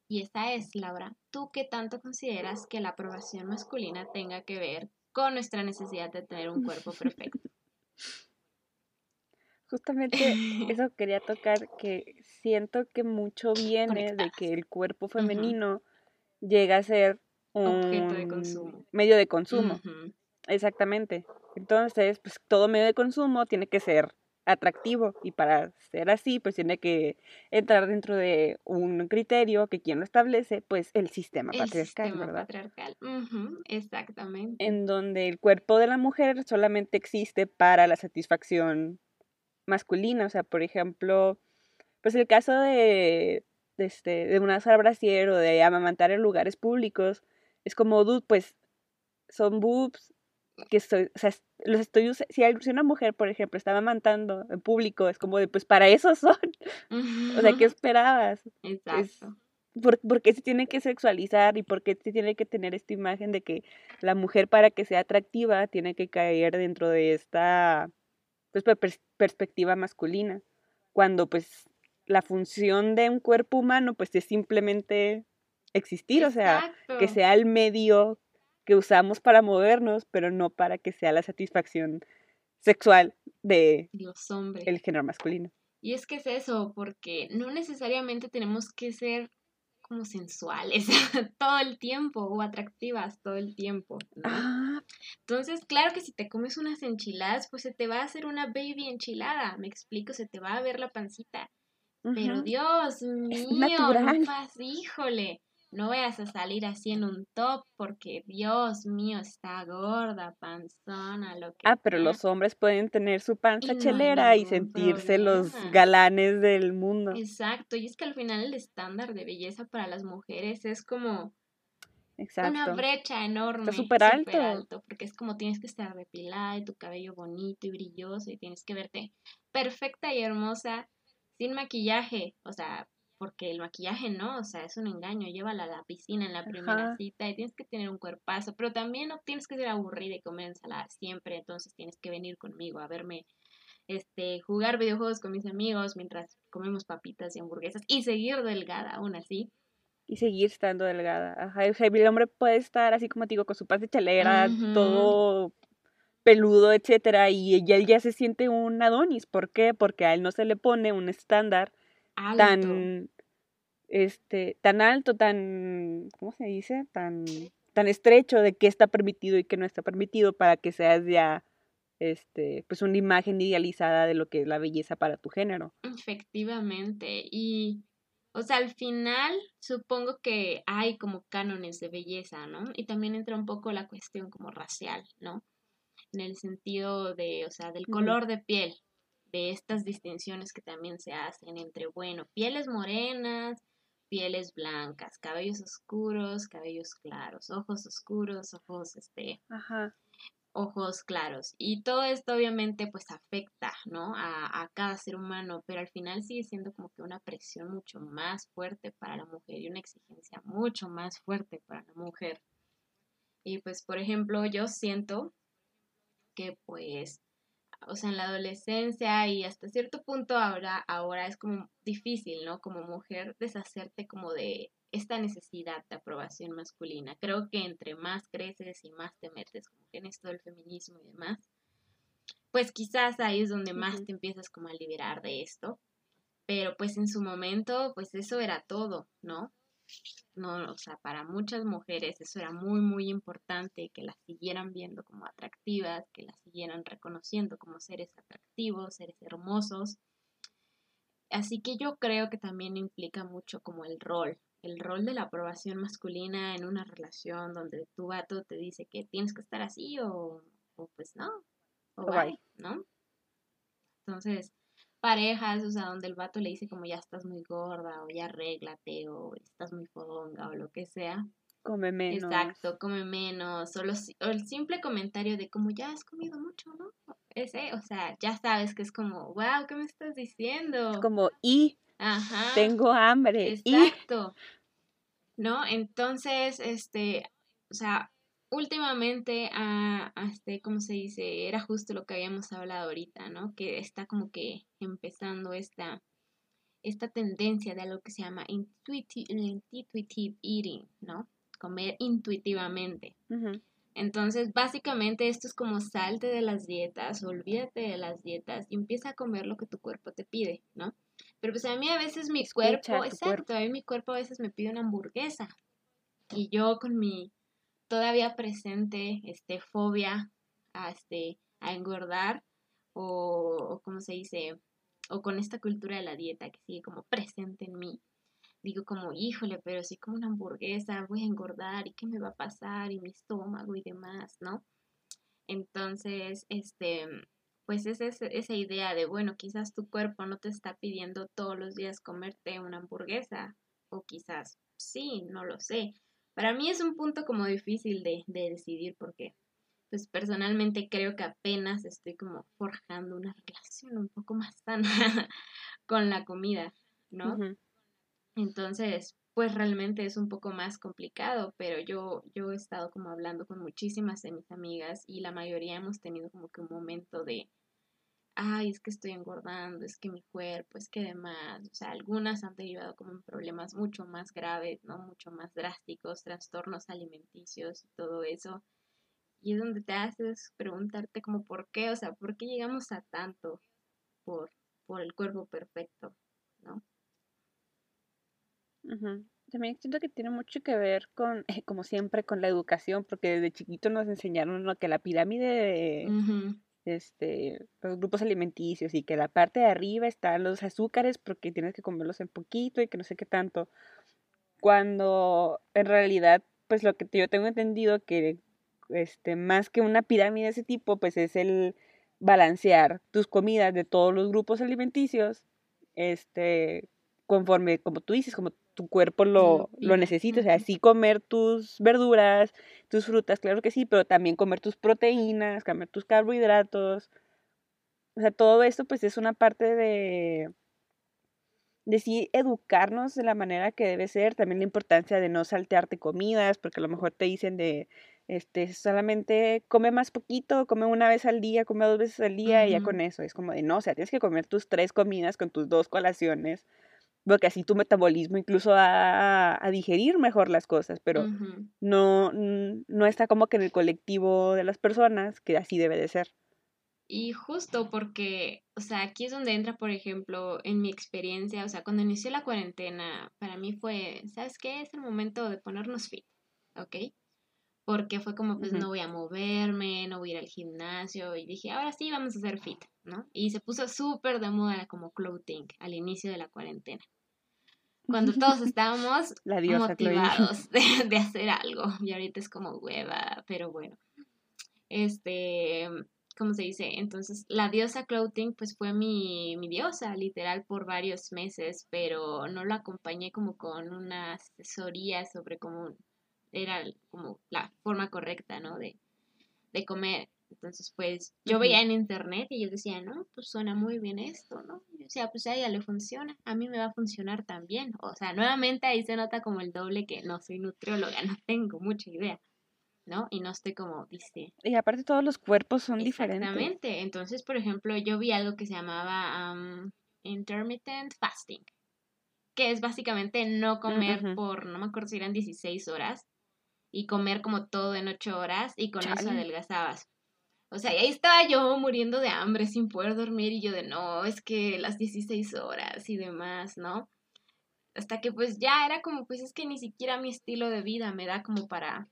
Y esta es, Laura, ¿tú qué tanto consideras que la aprobación masculina tenga que ver con nuestra necesidad de tener un cuerpo perfecto? [laughs] Justamente [laughs] eso quería tocar, que siento que mucho viene de que el cuerpo femenino llega a ser un medio de consumo. Exactamente. Entonces, pues todo medio de consumo tiene que ser atractivo y para ser así pues tiene que entrar dentro de un criterio que quien lo establece pues el sistema patriarcal, ¿verdad? Patriarcal. Exactamente. En donde el cuerpo de la mujer solamente existe para la satisfacción masculina, o sea, por ejemplo, pues el caso de, de este de una brasier o de amamantar en lugares públicos es como dude, pues son boobs que estoy, o sea, los estoy si, una mujer, por ejemplo, estaba amantando en público, es como de, pues para eso son. [laughs] o sea, ¿qué esperabas? Exacto. ¿por, qué se tiene que sexualizar y por qué se tiene que tener esta imagen de que la mujer para que sea atractiva tiene que caer dentro de esta pues, perspectiva masculina? Cuando pues la función de un cuerpo humano pues es simplemente existir, o sea, que sea el medio que usamos para movernos, pero no para que sea la satisfacción sexual de los hombres. El género masculino. Y es que es eso, porque no necesariamente tenemos que ser como sensuales [laughs] todo el tiempo o atractivas todo el tiempo. Ah. Entonces, claro que si te comes unas enchiladas, pues se te va a hacer una baby enchilada, me explico, se te va a ver la pancita. Pero Dios mío, no híjole no vayas a salir así en un top porque Dios mío está gorda, panzona, lo que Ah, pero los hombres pueden tener su panza chelera y sentirse los galanes del mundo. Exacto, y es que al final el estándar de belleza para las mujeres es como una brecha enorme. Está súper alto. alto. Porque es como tienes que estar depilada y tu cabello bonito y brilloso y tienes que verte perfecta y hermosa sin maquillaje. O sea, porque el maquillaje no, o sea, es un engaño, llévala a la piscina en la primera cita y tienes que tener un cuerpazo, pero también no tienes que ser aburrida y comer ensalada siempre, entonces tienes que venir conmigo a verme este jugar videojuegos con mis amigos mientras comemos papitas y hamburguesas y seguir delgada aún así. Y seguir estando delgada. Ajá, el hombre puede estar así como te digo, con su paz de chalera, todo peludo, etcétera, y él ya se siente un Adonis. ¿Por qué? Porque a él no se le pone un estándar tan este tan alto, tan ¿cómo se dice? tan tan estrecho de qué está permitido y qué no está permitido para que seas ya este pues una imagen idealizada de lo que es la belleza para tu género. Efectivamente, y o sea, al final supongo que hay como cánones de belleza, ¿no? Y también entra un poco la cuestión como racial, ¿no? En el sentido de, o sea, del color de piel, de estas distinciones que también se hacen entre, bueno, pieles morenas, pieles blancas, cabellos oscuros, cabellos claros, ojos oscuros, ojos, este, ojos claros. Y todo esto obviamente pues afecta, ¿no? A, a, cada ser humano, pero al final sigue siendo como que una presión mucho más fuerte para la mujer y una exigencia mucho más fuerte para la mujer. Y pues, por ejemplo, yo siento que pues o sea, en la adolescencia y hasta cierto punto ahora, ahora es como difícil, ¿no? Como mujer deshacerte como de esta necesidad de aprobación masculina. Creo que entre más creces y más te metes como en esto del feminismo y demás, pues quizás ahí es donde más te empiezas como a liberar de esto. Pero pues en su momento, pues eso era todo, ¿no? No, o sea, para muchas mujeres eso era muy, muy importante, que las siguieran viendo como atractivas, que las siguieran reconociendo como seres atractivos, seres hermosos. Así que yo creo que también implica mucho como el rol, el rol de la aprobación masculina en una relación donde tu vato te dice que tienes que estar así o, pues no, o bye, ¿no? Entonces, parejas, o sea, donde el vato le dice como ya estás muy gorda o ya arréglate o estás muy fodonga o lo que sea. Come menos. Exacto, come menos. O, el simple comentario de como ya has comido mucho, ¿no? Ese, o sea, ya sabes que es como, wow, ¿qué me estás diciendo? Es como, y Ajá. tengo hambre. Exacto. ¿No? Entonces, este, o sea, últimamente, a, este, ¿cómo se dice? Era justo lo que habíamos hablado ahorita, ¿no? Que está como que empezando esta, esta tendencia de algo que se llama intuitive, eating, ¿no? Comer intuitivamente. Entonces, básicamente esto es como salte de las dietas, olvídate de las dietas y empieza a comer lo que tu cuerpo te pide, ¿no? Pero pues a mí a veces mi cuerpo, exacto, a mí mi cuerpo a veces me pide una hamburguesa y yo con mi todavía presente este, fobia a, este, a engordar o, como se dice, o con esta cultura de la dieta que sigue como presente en mí. Digo como, híjole, pero si como una hamburguesa voy a engordar y qué me va a pasar y mi estómago y demás, ¿no? Entonces, este, pues es esa idea de, bueno, quizás tu cuerpo no te está pidiendo todos los días comerte una hamburguesa, o quizás sí, no lo sé, para mí es un punto como difícil de, decidir porque pues personalmente creo que apenas estoy como forjando una relación un poco más sana [laughs] con la comida, ¿no? Entonces, pues realmente es un poco más complicado, pero yo, yo he estado como hablando con muchísimas de mis amigas y la mayoría hemos tenido como que un momento de, ay, es que estoy engordando, es que mi cuerpo, es que demás, o sea, algunas han derivado como en problemas mucho más graves, ¿no? Mucho más drásticos, trastornos alimenticios y todo eso. Y es donde te haces preguntarte como por qué, o sea, ¿por qué llegamos a tanto por, por el cuerpo perfecto, ¿no? También siento que tiene mucho que ver con, [laughs] como siempre, con la educación, porque desde chiquito nos enseñaron lo que la pirámide este, los grupos alimenticios y que la parte de arriba están los azúcares porque tienes que comerlos en poquito y que no sé qué tanto. Cuando en realidad, pues lo que yo tengo entendido que este, más que una pirámide de ese tipo, pues es el balancear tus comidas de todos los grupos alimenticios, este, conforme, como tú dices, como tu cuerpo lo, lo necesita. O sea, sí comer tus verduras, tus frutas, claro que sí, pero también comer tus proteínas, comer tus carbohidratos. O sea, todo esto pues es una parte de, de sí educarnos de la manera que debe ser, también la importancia de no saltearte comidas, porque a lo mejor te dicen de, este, solamente come más poquito, come una vez al día, come dos veces al día y ya con eso. Es como de, no, o sea, tienes que comer tus tres comidas con tus dos colaciones porque así tu metabolismo incluso va a, digerir mejor las cosas, pero no, no está como que en el colectivo de las personas que así debe de ser. Y justo porque, o sea, aquí es donde entra, por ejemplo, en mi experiencia, o sea, cuando inició la cuarentena, para mí fue, ¿sabes qué? Es el momento de ponernos fit, ¿ok? Porque fue como, pues no voy a moverme, no voy a ir al gimnasio, y dije, ahora sí vamos a hacer fit, ¿no? Y se puso súper de moda como clothing al inicio de la cuarentena cuando todos estábamos [laughs] motivados de, hacer algo. Y ahorita es como hueva, pero bueno. Este, ¿cómo se dice? Entonces, la diosa Clothing, pues fue mi, mi diosa, literal, por varios meses, pero no la acompañé como con una asesoría sobre cómo era como la forma correcta, ¿no? De, de comer. Entonces, pues yo veía en internet y yo decía, no, pues suena muy bien esto, ¿no? Y yo decía, pues a ella le funciona, a mí me va a funcionar también. O sea, nuevamente ahí se nota como el doble que no soy nutrióloga, no tengo mucha idea, ¿no? Y no estoy como, dice. Y aparte todos los cuerpos son diferentes. Exactamente. Entonces, por ejemplo, yo vi algo que se llamaba intermittent fasting, que es básicamente no comer por, no me acuerdo si eran 16 horas, y comer como todo en 8 horas y con eso adelgazabas. O sea, y ahí estaba yo muriendo de hambre sin poder dormir y yo de no, es que las 16 horas y demás, ¿no? Hasta que pues ya era como, pues es que ni siquiera mi estilo de vida me da como para,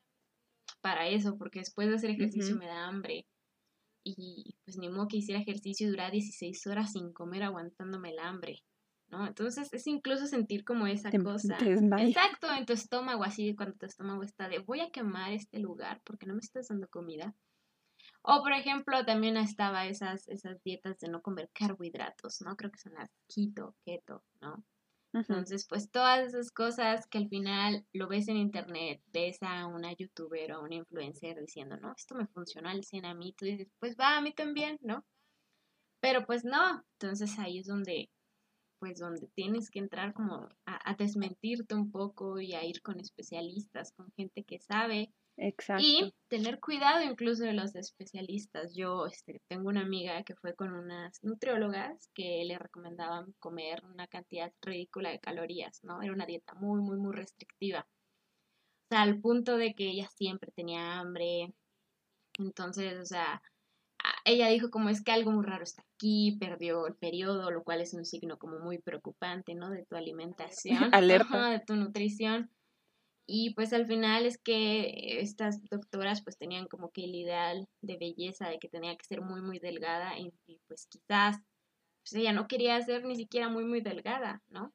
para eso, porque después de hacer ejercicio me da hambre. Y pues ni modo que hiciera ejercicio y durara 16 horas sin comer aguantándome el hambre, ¿no? Entonces es incluso sentir como esa cosa. Exacto, en tu estómago, así cuando tu estómago está de voy a quemar este lugar porque no me estás dando comida o, por ejemplo, también estaba esas, esas dietas de no comer carbohidratos, ¿no? Creo que son las keto, keto, ¿no? Entonces, pues todas esas cosas que al final lo ves en internet, ves a una youtuber o una influencer diciendo, no, esto me funciona al 100 a mí, tú dices, pues va, a mí también, ¿no? Pero pues no, entonces ahí es donde, pues donde tienes que entrar como a, a desmentirte un poco y a ir con especialistas, con gente que sabe Exacto. Y tener cuidado incluso de los especialistas. Yo este, tengo una amiga que fue con unas nutriólogas que le recomendaban comer una cantidad ridícula de calorías, ¿no? Era una dieta muy, muy, muy restrictiva. O sea, al punto de que ella siempre tenía hambre. Entonces, o sea, ella dijo como es que algo muy raro está aquí, perdió el periodo, lo cual es un signo como muy preocupante, ¿no? De tu alimentación. [laughs] Alerta. de tu nutrición. Y pues al final es que estas doctoras pues tenían como que el ideal de belleza de que tenía que ser muy muy delgada y, pues quizás pues ella no quería ser ni siquiera muy muy delgada, ¿no?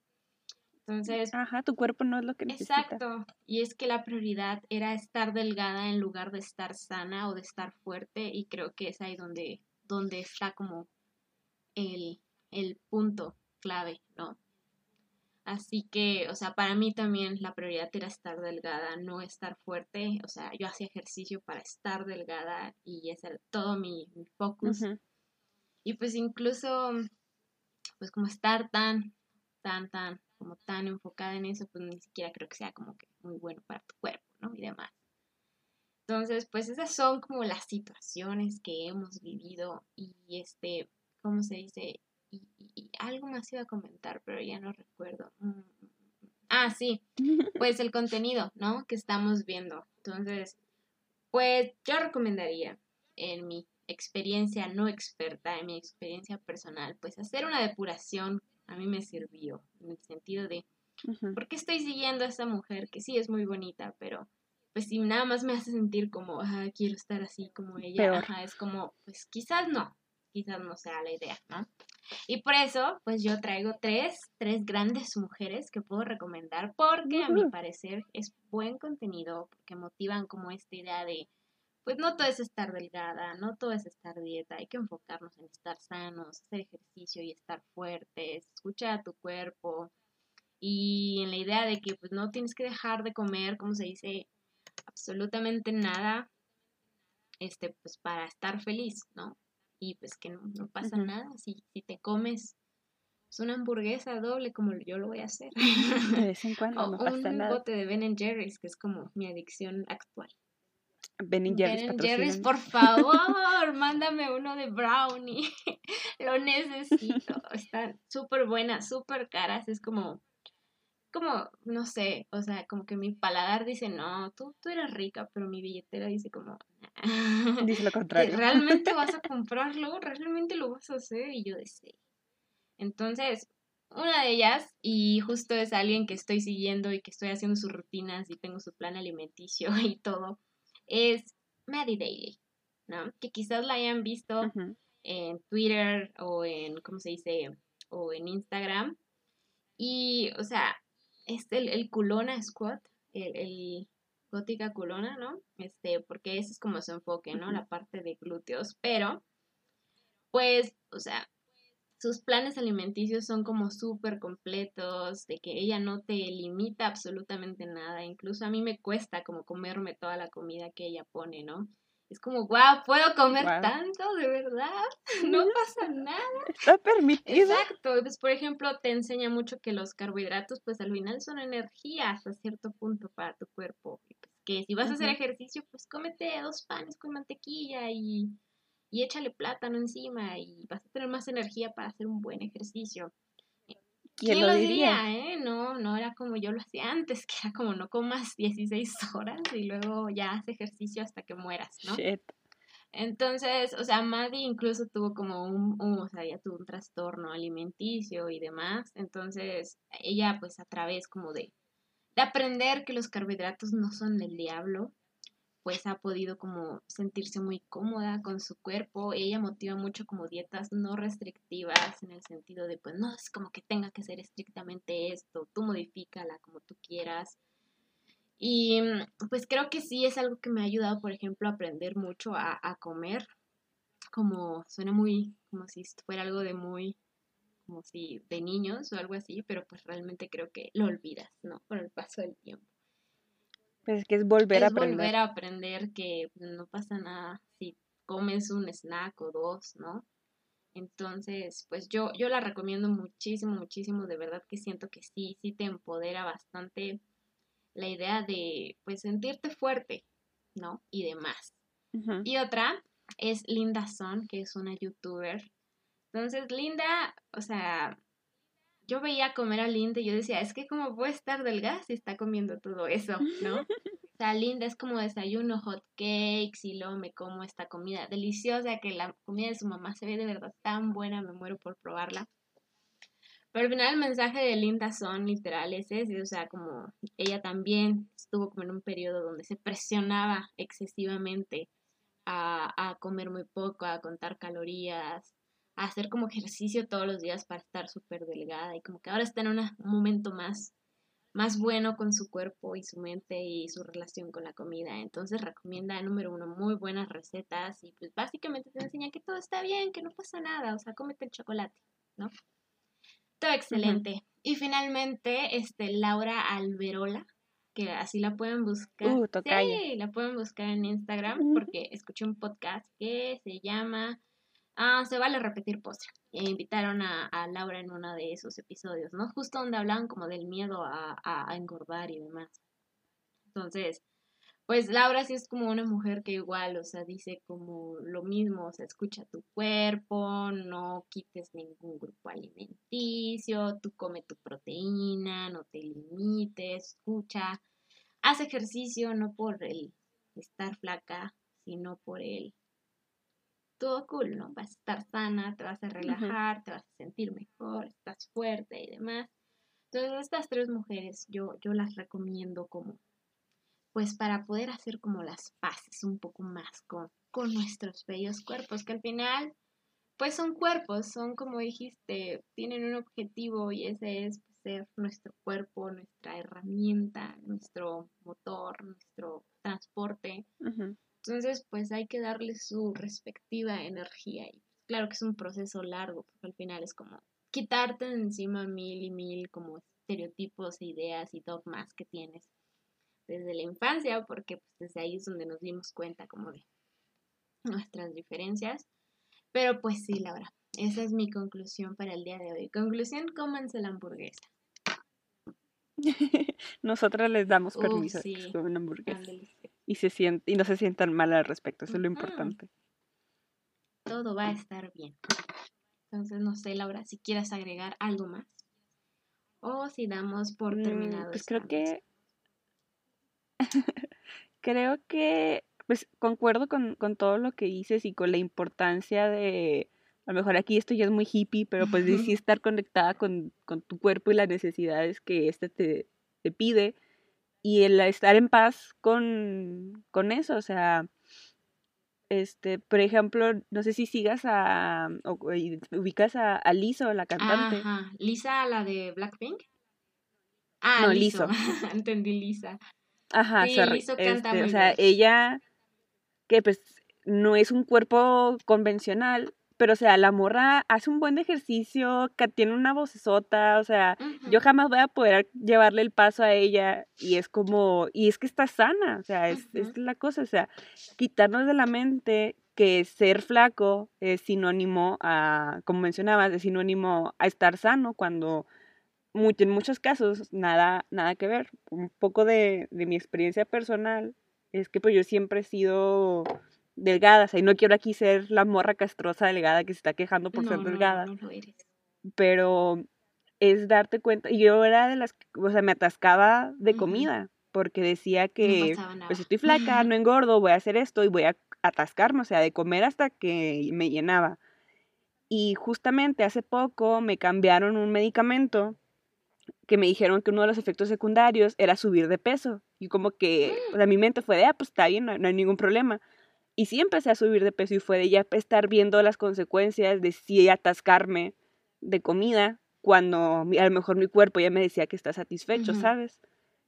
Entonces... Ajá, tu cuerpo no es lo que necesita. Exacto. Y es que la prioridad era estar delgada en lugar de estar sana o de estar fuerte y creo que es ahí donde, donde está como el, el punto clave. Así que, o sea, para mí también la prioridad era estar delgada, no estar fuerte. O sea, yo hacía ejercicio para estar delgada y ese era todo mi, focus. Y pues incluso, pues como estar tan, tan, tan, como tan enfocada en eso, pues ni siquiera creo que sea como que muy bueno para tu cuerpo, ¿no? Y demás. Entonces, pues esas son como las situaciones que hemos vivido y este, ¿cómo se dice? Y, algo más iba a comentar, pero ya no recuerdo. Mm, mm, mm, ah, sí, [laughs] pues el contenido, ¿no? Que estamos viendo. Entonces, pues yo recomendaría en mi experiencia no experta, en mi experiencia personal, pues hacer una depuración a mí me sirvió, en el sentido de ¿Por qué estoy siguiendo a esa mujer que sí es muy bonita, pero pues si nada más me hace sentir como, ah, quiero estar así como ella, Ajá, es como, pues quizás no, quizás no sea la idea, ¿no? Y por eso, pues yo traigo tres, tres grandes mujeres que puedo recomendar porque a mi parecer es buen contenido, porque motivan como esta idea de, pues no todo es estar delgada, no todo es estar dieta, hay que enfocarnos en estar sanos, hacer ejercicio y estar fuertes, escuchar a tu cuerpo. Y en la idea de que pues no tienes que dejar de comer, como se dice, absolutamente nada, este, pues para estar feliz, ¿no? Y pues que no, no pasa nada si, si te comes pues, una hamburguesa doble como yo lo voy a hacer. [laughs] De vez en [laughs] cuando no pasa un bote de Ben Jerry's, que es como mi adicción actual. Ben Jerry's, ben Jerry's, por [laughs] favor, mándame uno de brownie. lo necesito. Están súper buenas, súper caras. Es como como, no sé, o sea, como que mi paladar dice, no, tú, tú eres rica, pero mi billetera dice como, [laughs] dice lo contrario. ¿Realmente [laughs] vas a comprarlo? ¿Realmente lo vas a hacer? Y yo deseo. Entonces, una de ellas, y justo es alguien que estoy siguiendo y que estoy haciendo sus rutinas y tengo su plan alimenticio [laughs] y todo, es Maddie Daly, ¿no? Que quizás la hayan visto en Twitter o en, ¿cómo se dice? O en Instagram. Y, o sea, este, el, el culona squat, el, el, gótica culona, ¿no? Este, porque ese es como su enfoque, ¿no? La parte de glúteos, pero, pues, o sea, sus planes alimenticios son como súper completos, de que ella no te limita absolutamente nada, incluso a mí me cuesta como comerme toda la comida que ella pone, ¿no? Es como, wow, puedo comer tanto, de verdad, [laughs] no [laughs] pasa nada. Está permitido. Exacto, pues por ejemplo te enseña mucho que los carbohidratos pues al final son energía hasta cierto punto para tu cuerpo. Pues, que si vas a hacer ejercicio pues cómete dos panes con mantequilla y, y échale plátano encima y vas a tener más energía para hacer un buen ejercicio. ¿Quién, lo diría? eh? No, no era como yo lo hacía antes, [laughs] que era como no comas 16 horas y luego ya haz ejercicio hasta que mueras, ¿no? Entonces, o sea, Maddie incluso tuvo como un, o sea, ya tuvo un trastorno alimenticio y demás. Entonces, ella pues a través como de, de aprender que los carbohidratos no son el diablo, pues ha podido como sentirse muy cómoda con su cuerpo. Ella motiva mucho como dietas no restrictivas en el sentido de pues no es como que tenga que ser estrictamente esto, tú modifícala como tú quieras. Y mm, pues creo que sí es algo que me ha ayudado, por ejemplo, a aprender mucho a, a comer. Como suena muy, como si fuera algo de muy, como si de niños o algo así, pero pues realmente creo que lo olvidas, ¿no? Con el paso del tiempo. Pues que es volver a aprender. volver a aprender que no pasa nada si comes un snack o dos, ¿no? Entonces, pues yo, yo la recomiendo muchísimo, muchísimo, de verdad que siento que sí, sí te empodera bastante la idea de, pues, sentirte fuerte, ¿no? Y demás. Y otra es Linda Son, que es una youtuber. Entonces, Linda, o sea, yo veía comer a Linda y yo decía, es que como puede estar delgada si está comiendo todo eso, ¿no? o sea, Linda es como desayuno hot cakes y luego me como esta comida deliciosa, que la comida de su mamá se ve de verdad tan buena, me muero por probarla. Pero al final el mensaje de Linda son literales, ese, o sea, como ella también estuvo como en un periodo donde se presionaba excesivamente a, a comer muy poco, a contar calorías, hacer como ejercicio todos los días para estar súper delgada y como que ahora está en un momento más, más bueno con su cuerpo y su mente y su relación con la comida. Entonces recomienda, número uno, muy buenas recetas y pues básicamente te enseña que todo está bien, que no pasa nada, o sea, cómete el chocolate, ¿no? Todo excelente. Y finalmente, este, Laura Alberola, que así la pueden buscar. Uh, sí, la pueden buscar en Instagram porque escuché un podcast que se llama Ah, se vale repetir postre. E invitaron a, Laura en uno de esos episodios, ¿no? Justo donde hablaban como del miedo a, a, engordar y demás. Entonces, pues Laura sí es como una mujer que igual, o sea, dice como lo mismo, o sea, escucha tu cuerpo, no quites ningún grupo alimenticio, tú come tu proteína, no te limites, escucha, haz ejercicio no por el estar flaca, sino por el todo cool, ¿no? Vas a estar sana, te vas a relajar, te vas a sentir mejor, estás fuerte y demás. Entonces estas tres mujeres yo, yo las recomiendo como, pues para poder hacer como las paces un poco más con, con nuestros bellos cuerpos, que al final pues son cuerpos, son como dijiste, tienen un objetivo y ese es ser nuestro cuerpo, nuestra herramienta, nuestro motor, nuestro transporte. Entonces, pues hay que darle su respectiva energía. Y claro que es un proceso largo, porque al final es como quitarte de encima mil y mil como estereotipos e ideas y dogmas que tienes desde la infancia, porque pues desde ahí es donde nos dimos cuenta como de nuestras diferencias. Pero pues sí, Laura, esa es mi conclusión para el día de hoy. Conclusión, cómanse la hamburguesa. [laughs] Nosotras les damos permiso a que coman hamburguesa. Y, se y no se sientan mal al respecto, eso es lo importante. Todo va a estar bien. Entonces, no sé, Laura, si quieres agregar algo más. O si damos por mm, terminado. pues creo que. [laughs] creo que pues concuerdo con, todo lo que dices y con la importancia de, a lo mejor aquí esto ya es muy hippie, pero pues de sí [laughs] estar conectada con, tu cuerpo y las necesidades que éste te, pide y el estar en paz con, eso, o sea, este, por ejemplo, no sé si sigas a, o, ubicas a, a Lizzo, la cantante. Ajá, Lisa, la de Blackpink. Ah, no, Lizzo. [laughs] Entendí Lisa. Ajá, sí, Lizzo canta este, o sea, ella que pues no es un cuerpo convencional, pero o sea, la morra hace un buen ejercicio, que tiene una vocesota, o sea, yo jamás voy a poder llevarle el paso a ella y es como, y es que está sana, o sea, es, es la cosa, o sea, quitarnos de la mente que ser flaco es sinónimo a, como mencionabas, es sinónimo a estar sano cuando en muchos casos nada, nada que ver. Un poco de, de mi experiencia personal es que pues yo siempre he sido delgada, o sea, y no quiero aquí ser la morra castrosa delgada que se está quejando por ser delgada. No, no eres. Pero es darte cuenta, y yo era de las, o sea, me atascaba de comida, porque decía que, pues estoy flaca, no engordo, voy a hacer esto y voy a atascarme, o sea, de comer hasta que me llenaba. Y justamente hace poco me cambiaron un medicamento que me dijeron que uno de los efectos secundarios era subir de peso. Y como que, o sea, mi mente fue de, ah, pues está bien, no, hay ningún problema. Y sí empecé a subir de peso y fue de ya estar viendo las consecuencias de si atascarme de comida cuando a lo mejor mi cuerpo ya me decía que está satisfecho, ¿sabes?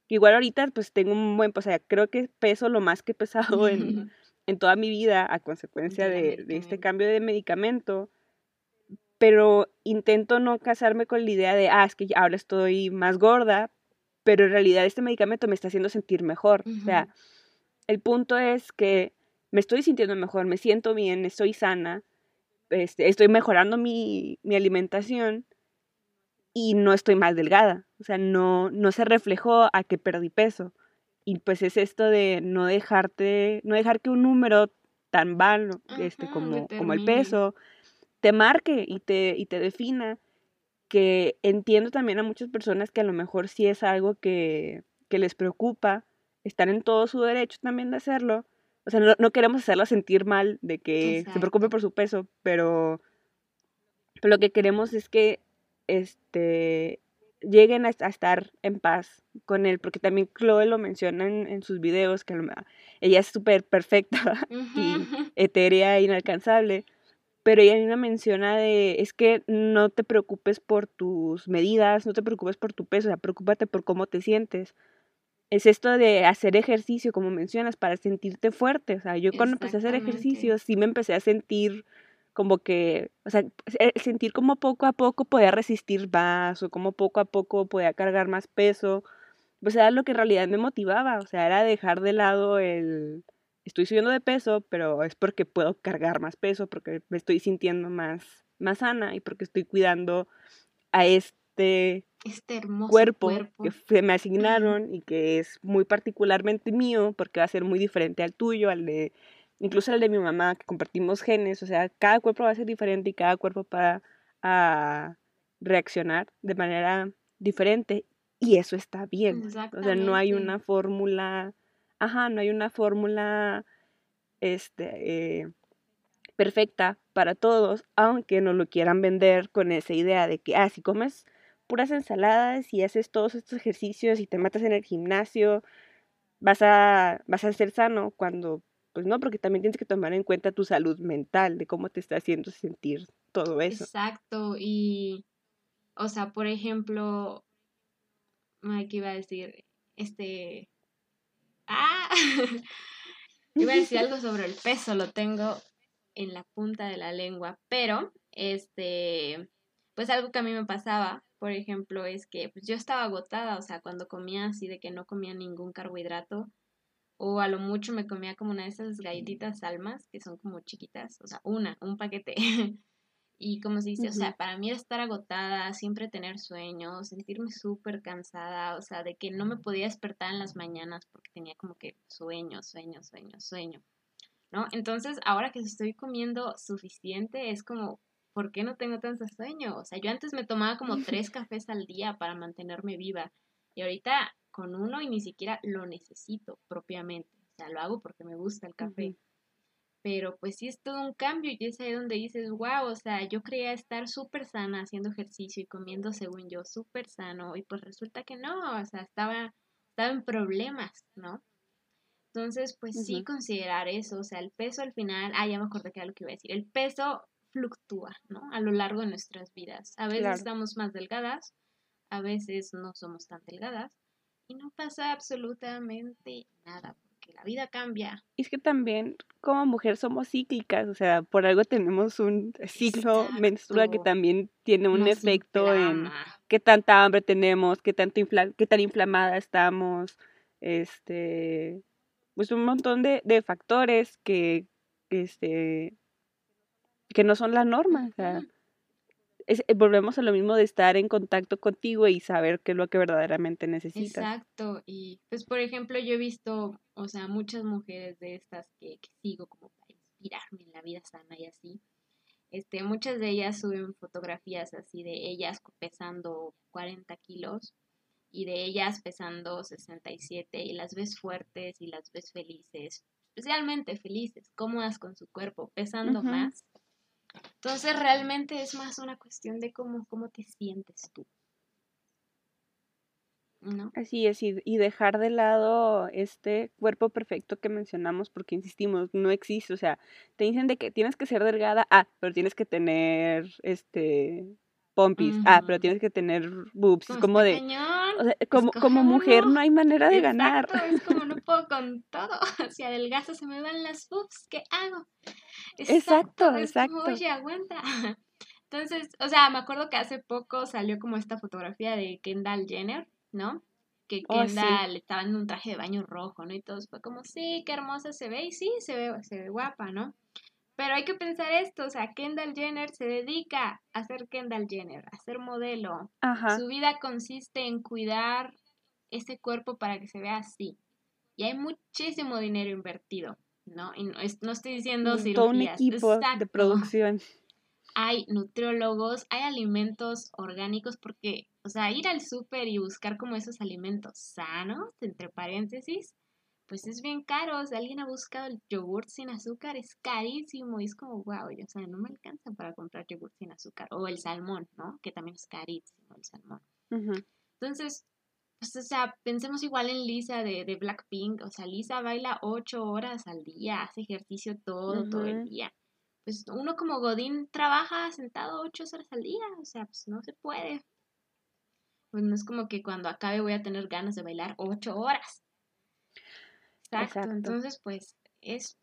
Igual ahorita pues tengo un buen, o sea, creo que peso lo más que he pesado en, [laughs] en toda mi vida a consecuencia de, de, este cambio de medicamento pero intento no casarme con la idea de, ah, es que ahora estoy más gorda, pero en realidad este medicamento me está haciendo sentir mejor. O sea, el punto es que me estoy sintiendo mejor, me siento bien, estoy sana, este, estoy mejorando mi, mi alimentación y no estoy más delgada. O sea, no, no se reflejó a que perdí peso. Y pues es esto de no dejarte, no dejar que un número tan vano este, como, como el peso te marque y te, y te defina, que entiendo también a muchas personas que a lo mejor sí es algo que, que les preocupa, están en todo su derecho también de hacerlo. O sea, no, queremos hacerlo sentir mal de que se preocupe por su peso, pero, lo que queremos es que este, lleguen a, estar en paz con él, porque también Chloe lo menciona en, sus videos, que ella es súper perfecta [laughs] y etérea e inalcanzable, pero ella me menciona de, es que no te preocupes por tus medidas, no te preocupes por tu peso, o sea, preocúpate por cómo te sientes. Es esto de hacer ejercicio, como mencionas, para sentirte fuerte. O sea, yo cuando empecé a hacer ejercicio, sí me empecé a sentir como que, o sea, eh, sentir como poco a poco podía resistir más, o como poco a poco podía cargar más peso. Pues era lo que en realidad me motivaba, o sea, era dejar de lado el, estoy subiendo de peso, pero es porque puedo cargar más peso, porque me estoy sintiendo más, más sana y porque estoy cuidando a este, este hermoso cuerpo, que se me asignaron y que es muy particularmente mío, porque va a ser muy diferente al tuyo, al de, incluso al de mi mamá, que compartimos genes, o sea, cada cuerpo va a ser diferente y cada cuerpo va a reaccionar de manera diferente y eso está bien. O sea, no hay una fórmula ajá, no hay una fórmula este, eh, perfecta para todos, aunque no lo quieran vender con esa idea de que, ah, si comes puras ensaladas y haces todos estos ejercicios y te matas en el gimnasio, vas a, vas a ser sano cuando, pues no, porque también tienes que tomar en cuenta tu salud mental, de cómo te está haciendo sentir todo eso. Exacto, y, o sea, por ejemplo, ¿qué iba a decir? Este, ah, [laughs] iba a decir algo sobre el peso, lo tengo en la punta de la lengua, pero, este, pues algo que a mí me pasaba, por ejemplo, es que pues, yo estaba agotada, o sea, cuando comía así de que no comía ningún carbohidrato, o a lo mucho me comía como una de esas galletitas almas, que son como chiquitas, o sea, una, un paquete. [laughs] y como se dice, o sea, para mí era estar agotada, siempre tener sueño, sentirme súper cansada, o sea, de que no me podía despertar en las mañanas porque tenía como que sueño, sueño, sueño, sueño. ¿No? Entonces, ahora que estoy comiendo suficiente, es como, ¿por qué no tengo tanto sueño? O sea, yo antes me tomaba como tres [laughs] cafés al día para mantenerme viva y ahorita con uno y ni siquiera lo necesito propiamente. O sea, lo hago porque me gusta el café. Pero pues sí es todo un cambio y es ahí donde dices, wow, o sea, yo creía estar súper sana haciendo ejercicio y comiendo según yo súper sano y pues resulta que no, o sea, estaba, estaba en problemas, ¿no? Entonces, pues sí considerar eso, o sea, el peso al final, ah, ya me acordé que era lo que iba a decir, el peso fluctúa, ¿no? A lo largo de nuestras vidas. A veces estamos más delgadas, a veces no somos tan delgadas y no pasa absolutamente nada, porque la vida cambia. Y es que también como mujer somos cíclicas, o sea, por algo tenemos un ciclo menstrual que también tiene un efecto en qué tanta hambre tenemos, qué, tanto qué tan inflamada estamos, este, pues un montón de, de factores que, este, que no son la norma. O sea, eh, volvemos a lo mismo de estar en contacto contigo y saber qué es lo que verdaderamente necesitas. Exacto. Y pues, por ejemplo, yo he visto, o sea, muchas mujeres de estas que, sigo como para inspirarme en la vida sana y así. Este, muchas de ellas suben fotografías así de ellas pesando 40 kilos y de ellas pesando 67 y las ves fuertes y las ves felices, especialmente felices, cómodas con su cuerpo, pesando más entonces realmente es más una cuestión de cómo, cómo te sientes tú. ¿No? Así es, y, dejar de lado este cuerpo perfecto que mencionamos, porque insistimos, no existe, o sea, te dicen de que tienes que ser delgada, ah, pero tienes que tener este pompis, ah, pero tienes que tener boobs, es como de, como, como mujer no hay manera de ganar. Es como no [laughs] puedo con todo, [laughs] si adelgazo se me van las boobs, ¿qué hago? Exacto, exacto. oye, aguanta. [laughs] Entonces, o sea, me acuerdo que hace poco salió como esta fotografía de Kendall Jenner, ¿no? Que oh, Kendall estaba en un traje de baño rojo, ¿no? Y todos fue como, sí, qué hermosa se ve, y sí, se ve, se ve guapa, ¿no? Pero hay que pensar esto, o sea, Kendall Jenner se dedica a ser Kendall Jenner, a ser modelo. Su vida consiste en cuidar ese cuerpo para que se vea así. Y hay muchísimo dinero invertido, ¿no? Y no, estoy diciendo cirugías. Todo un equipo de producción. Hay nutriólogos, hay alimentos orgánicos, porque, o sea, ir al súper y buscar como esos alimentos sanos, entre paréntesis, pues es bien caro. Si alguien ha buscado el yogur sin azúcar, es carísimo. Y es como, wow, o sea, no me alcanza para comprar yogur sin azúcar. O el salmón, ¿no? Que también es carísimo el salmón. Entonces, pues, o sea, pensemos igual en Lisa de, de, Blackpink. O sea, Lisa baila ocho horas al día, hace ejercicio todo, todo el día. Pues uno como Godín trabaja sentado ocho horas al día. O sea, pues no se puede. Pues no es como que cuando acabe voy a tener ganas de bailar ocho horas. Exacto. Entonces, pues, es,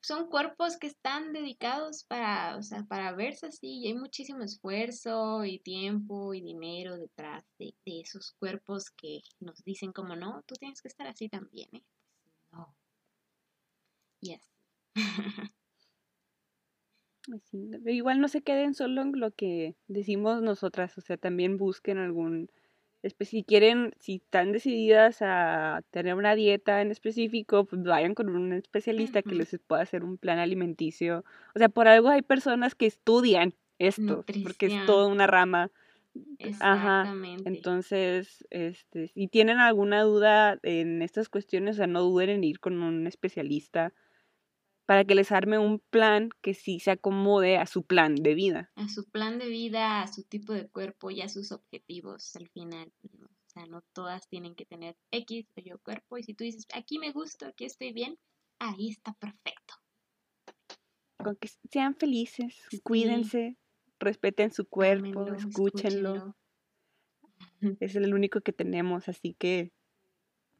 son cuerpos que están dedicados para, o sea, para verse así, y hay muchísimo esfuerzo y tiempo y dinero detrás de, esos cuerpos que nos dicen como no, tú tienes que estar así también, ¿eh? Pues no. Y así. [laughs] Igual no se queden solo en lo que decimos nosotras, o sea, también busquen algún si quieren, si están decididas a tener una dieta en específico, pues vayan con un especialista que les pueda hacer un plan alimenticio. O sea, por algo hay personas que estudian esto, porque es toda una rama. Ajá. Entonces, este, si tienen alguna duda en estas cuestiones, o sea, no duden en ir con un especialista para que les arme un plan que sí se acomode a su plan de vida. A su plan de vida, a su tipo de cuerpo y a sus objetivos al final. O sea, no todas tienen que tener X o yo cuerpo. Y si tú dices, aquí me gusto, aquí estoy bien, ahí está perfecto. Con que sean felices, cuídense, respeten su cuerpo, escúchenlo. [laughs] Es el único que tenemos, así que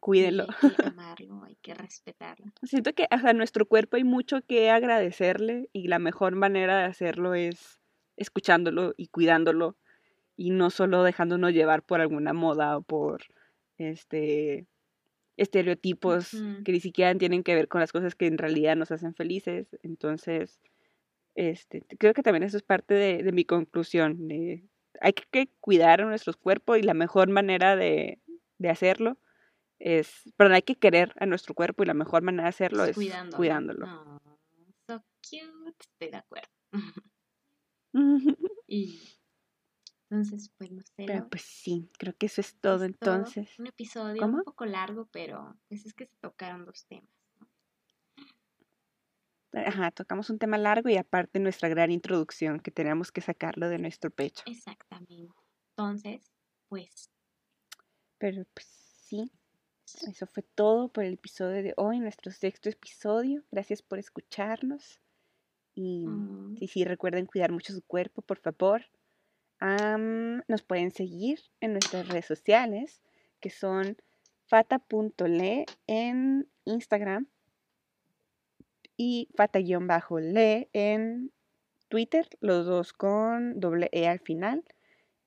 cuídenlo. hay que [laughs] amarlo, hay que respetarlo. Siento que a nuestro cuerpo hay mucho que agradecerle y la mejor manera de hacerlo es escuchándolo y cuidándolo y no solo dejándonos llevar por alguna moda o por este estereotipos que ni siquiera tienen que ver con las cosas que en realidad nos hacen felices. Entonces, este, creo que también eso es parte de, de mi conclusión. De, hay que, cuidar a nuestros cuerpos y la mejor manera de, de hacerlo es, perdón, hay que querer a nuestro cuerpo y la mejor manera de hacerlo es, cuidándolo. so cute, estoy de acuerdo. [laughs] [laughs] y entonces, pues no sé. Pero pues sí, creo que eso es todo entonces. un episodio un poco largo, pero pues es que se tocaron dos temas. Ajá, tocamos un tema largo y aparte nuestra gran introducción que teníamos que sacarlo de nuestro pecho. Exactamente. Entonces, pues. Pero pues sí, eso fue todo por el episodio de hoy, nuestro sexto episodio. Gracias por escucharnos. Y mm. sí, recuerden cuidar mucho su cuerpo, por favor. nos pueden seguir en nuestras redes sociales, que son fata.le en Instagram y fata-le en Twitter, los dos con doble E al final.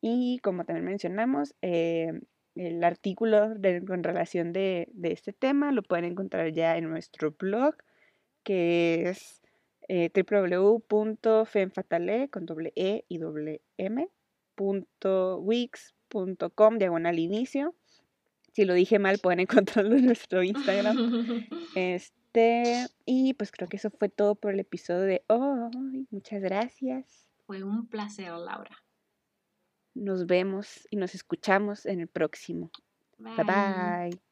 Y como también mencionamos, eh, el artículo de, con relación de, este tema lo pueden encontrar ya en nuestro blog, que es eh, www.femfatale con doble E y doble M diagonal inicio. Si lo dije mal, pueden [laughs] encontrarlo en nuestro Instagram. [laughs] Este, y pues creo que eso fue todo por el episodio de hoy. Muchas gracias. Fue un placer, Laura. Nos vemos y nos escuchamos en el próximo. bye. bye.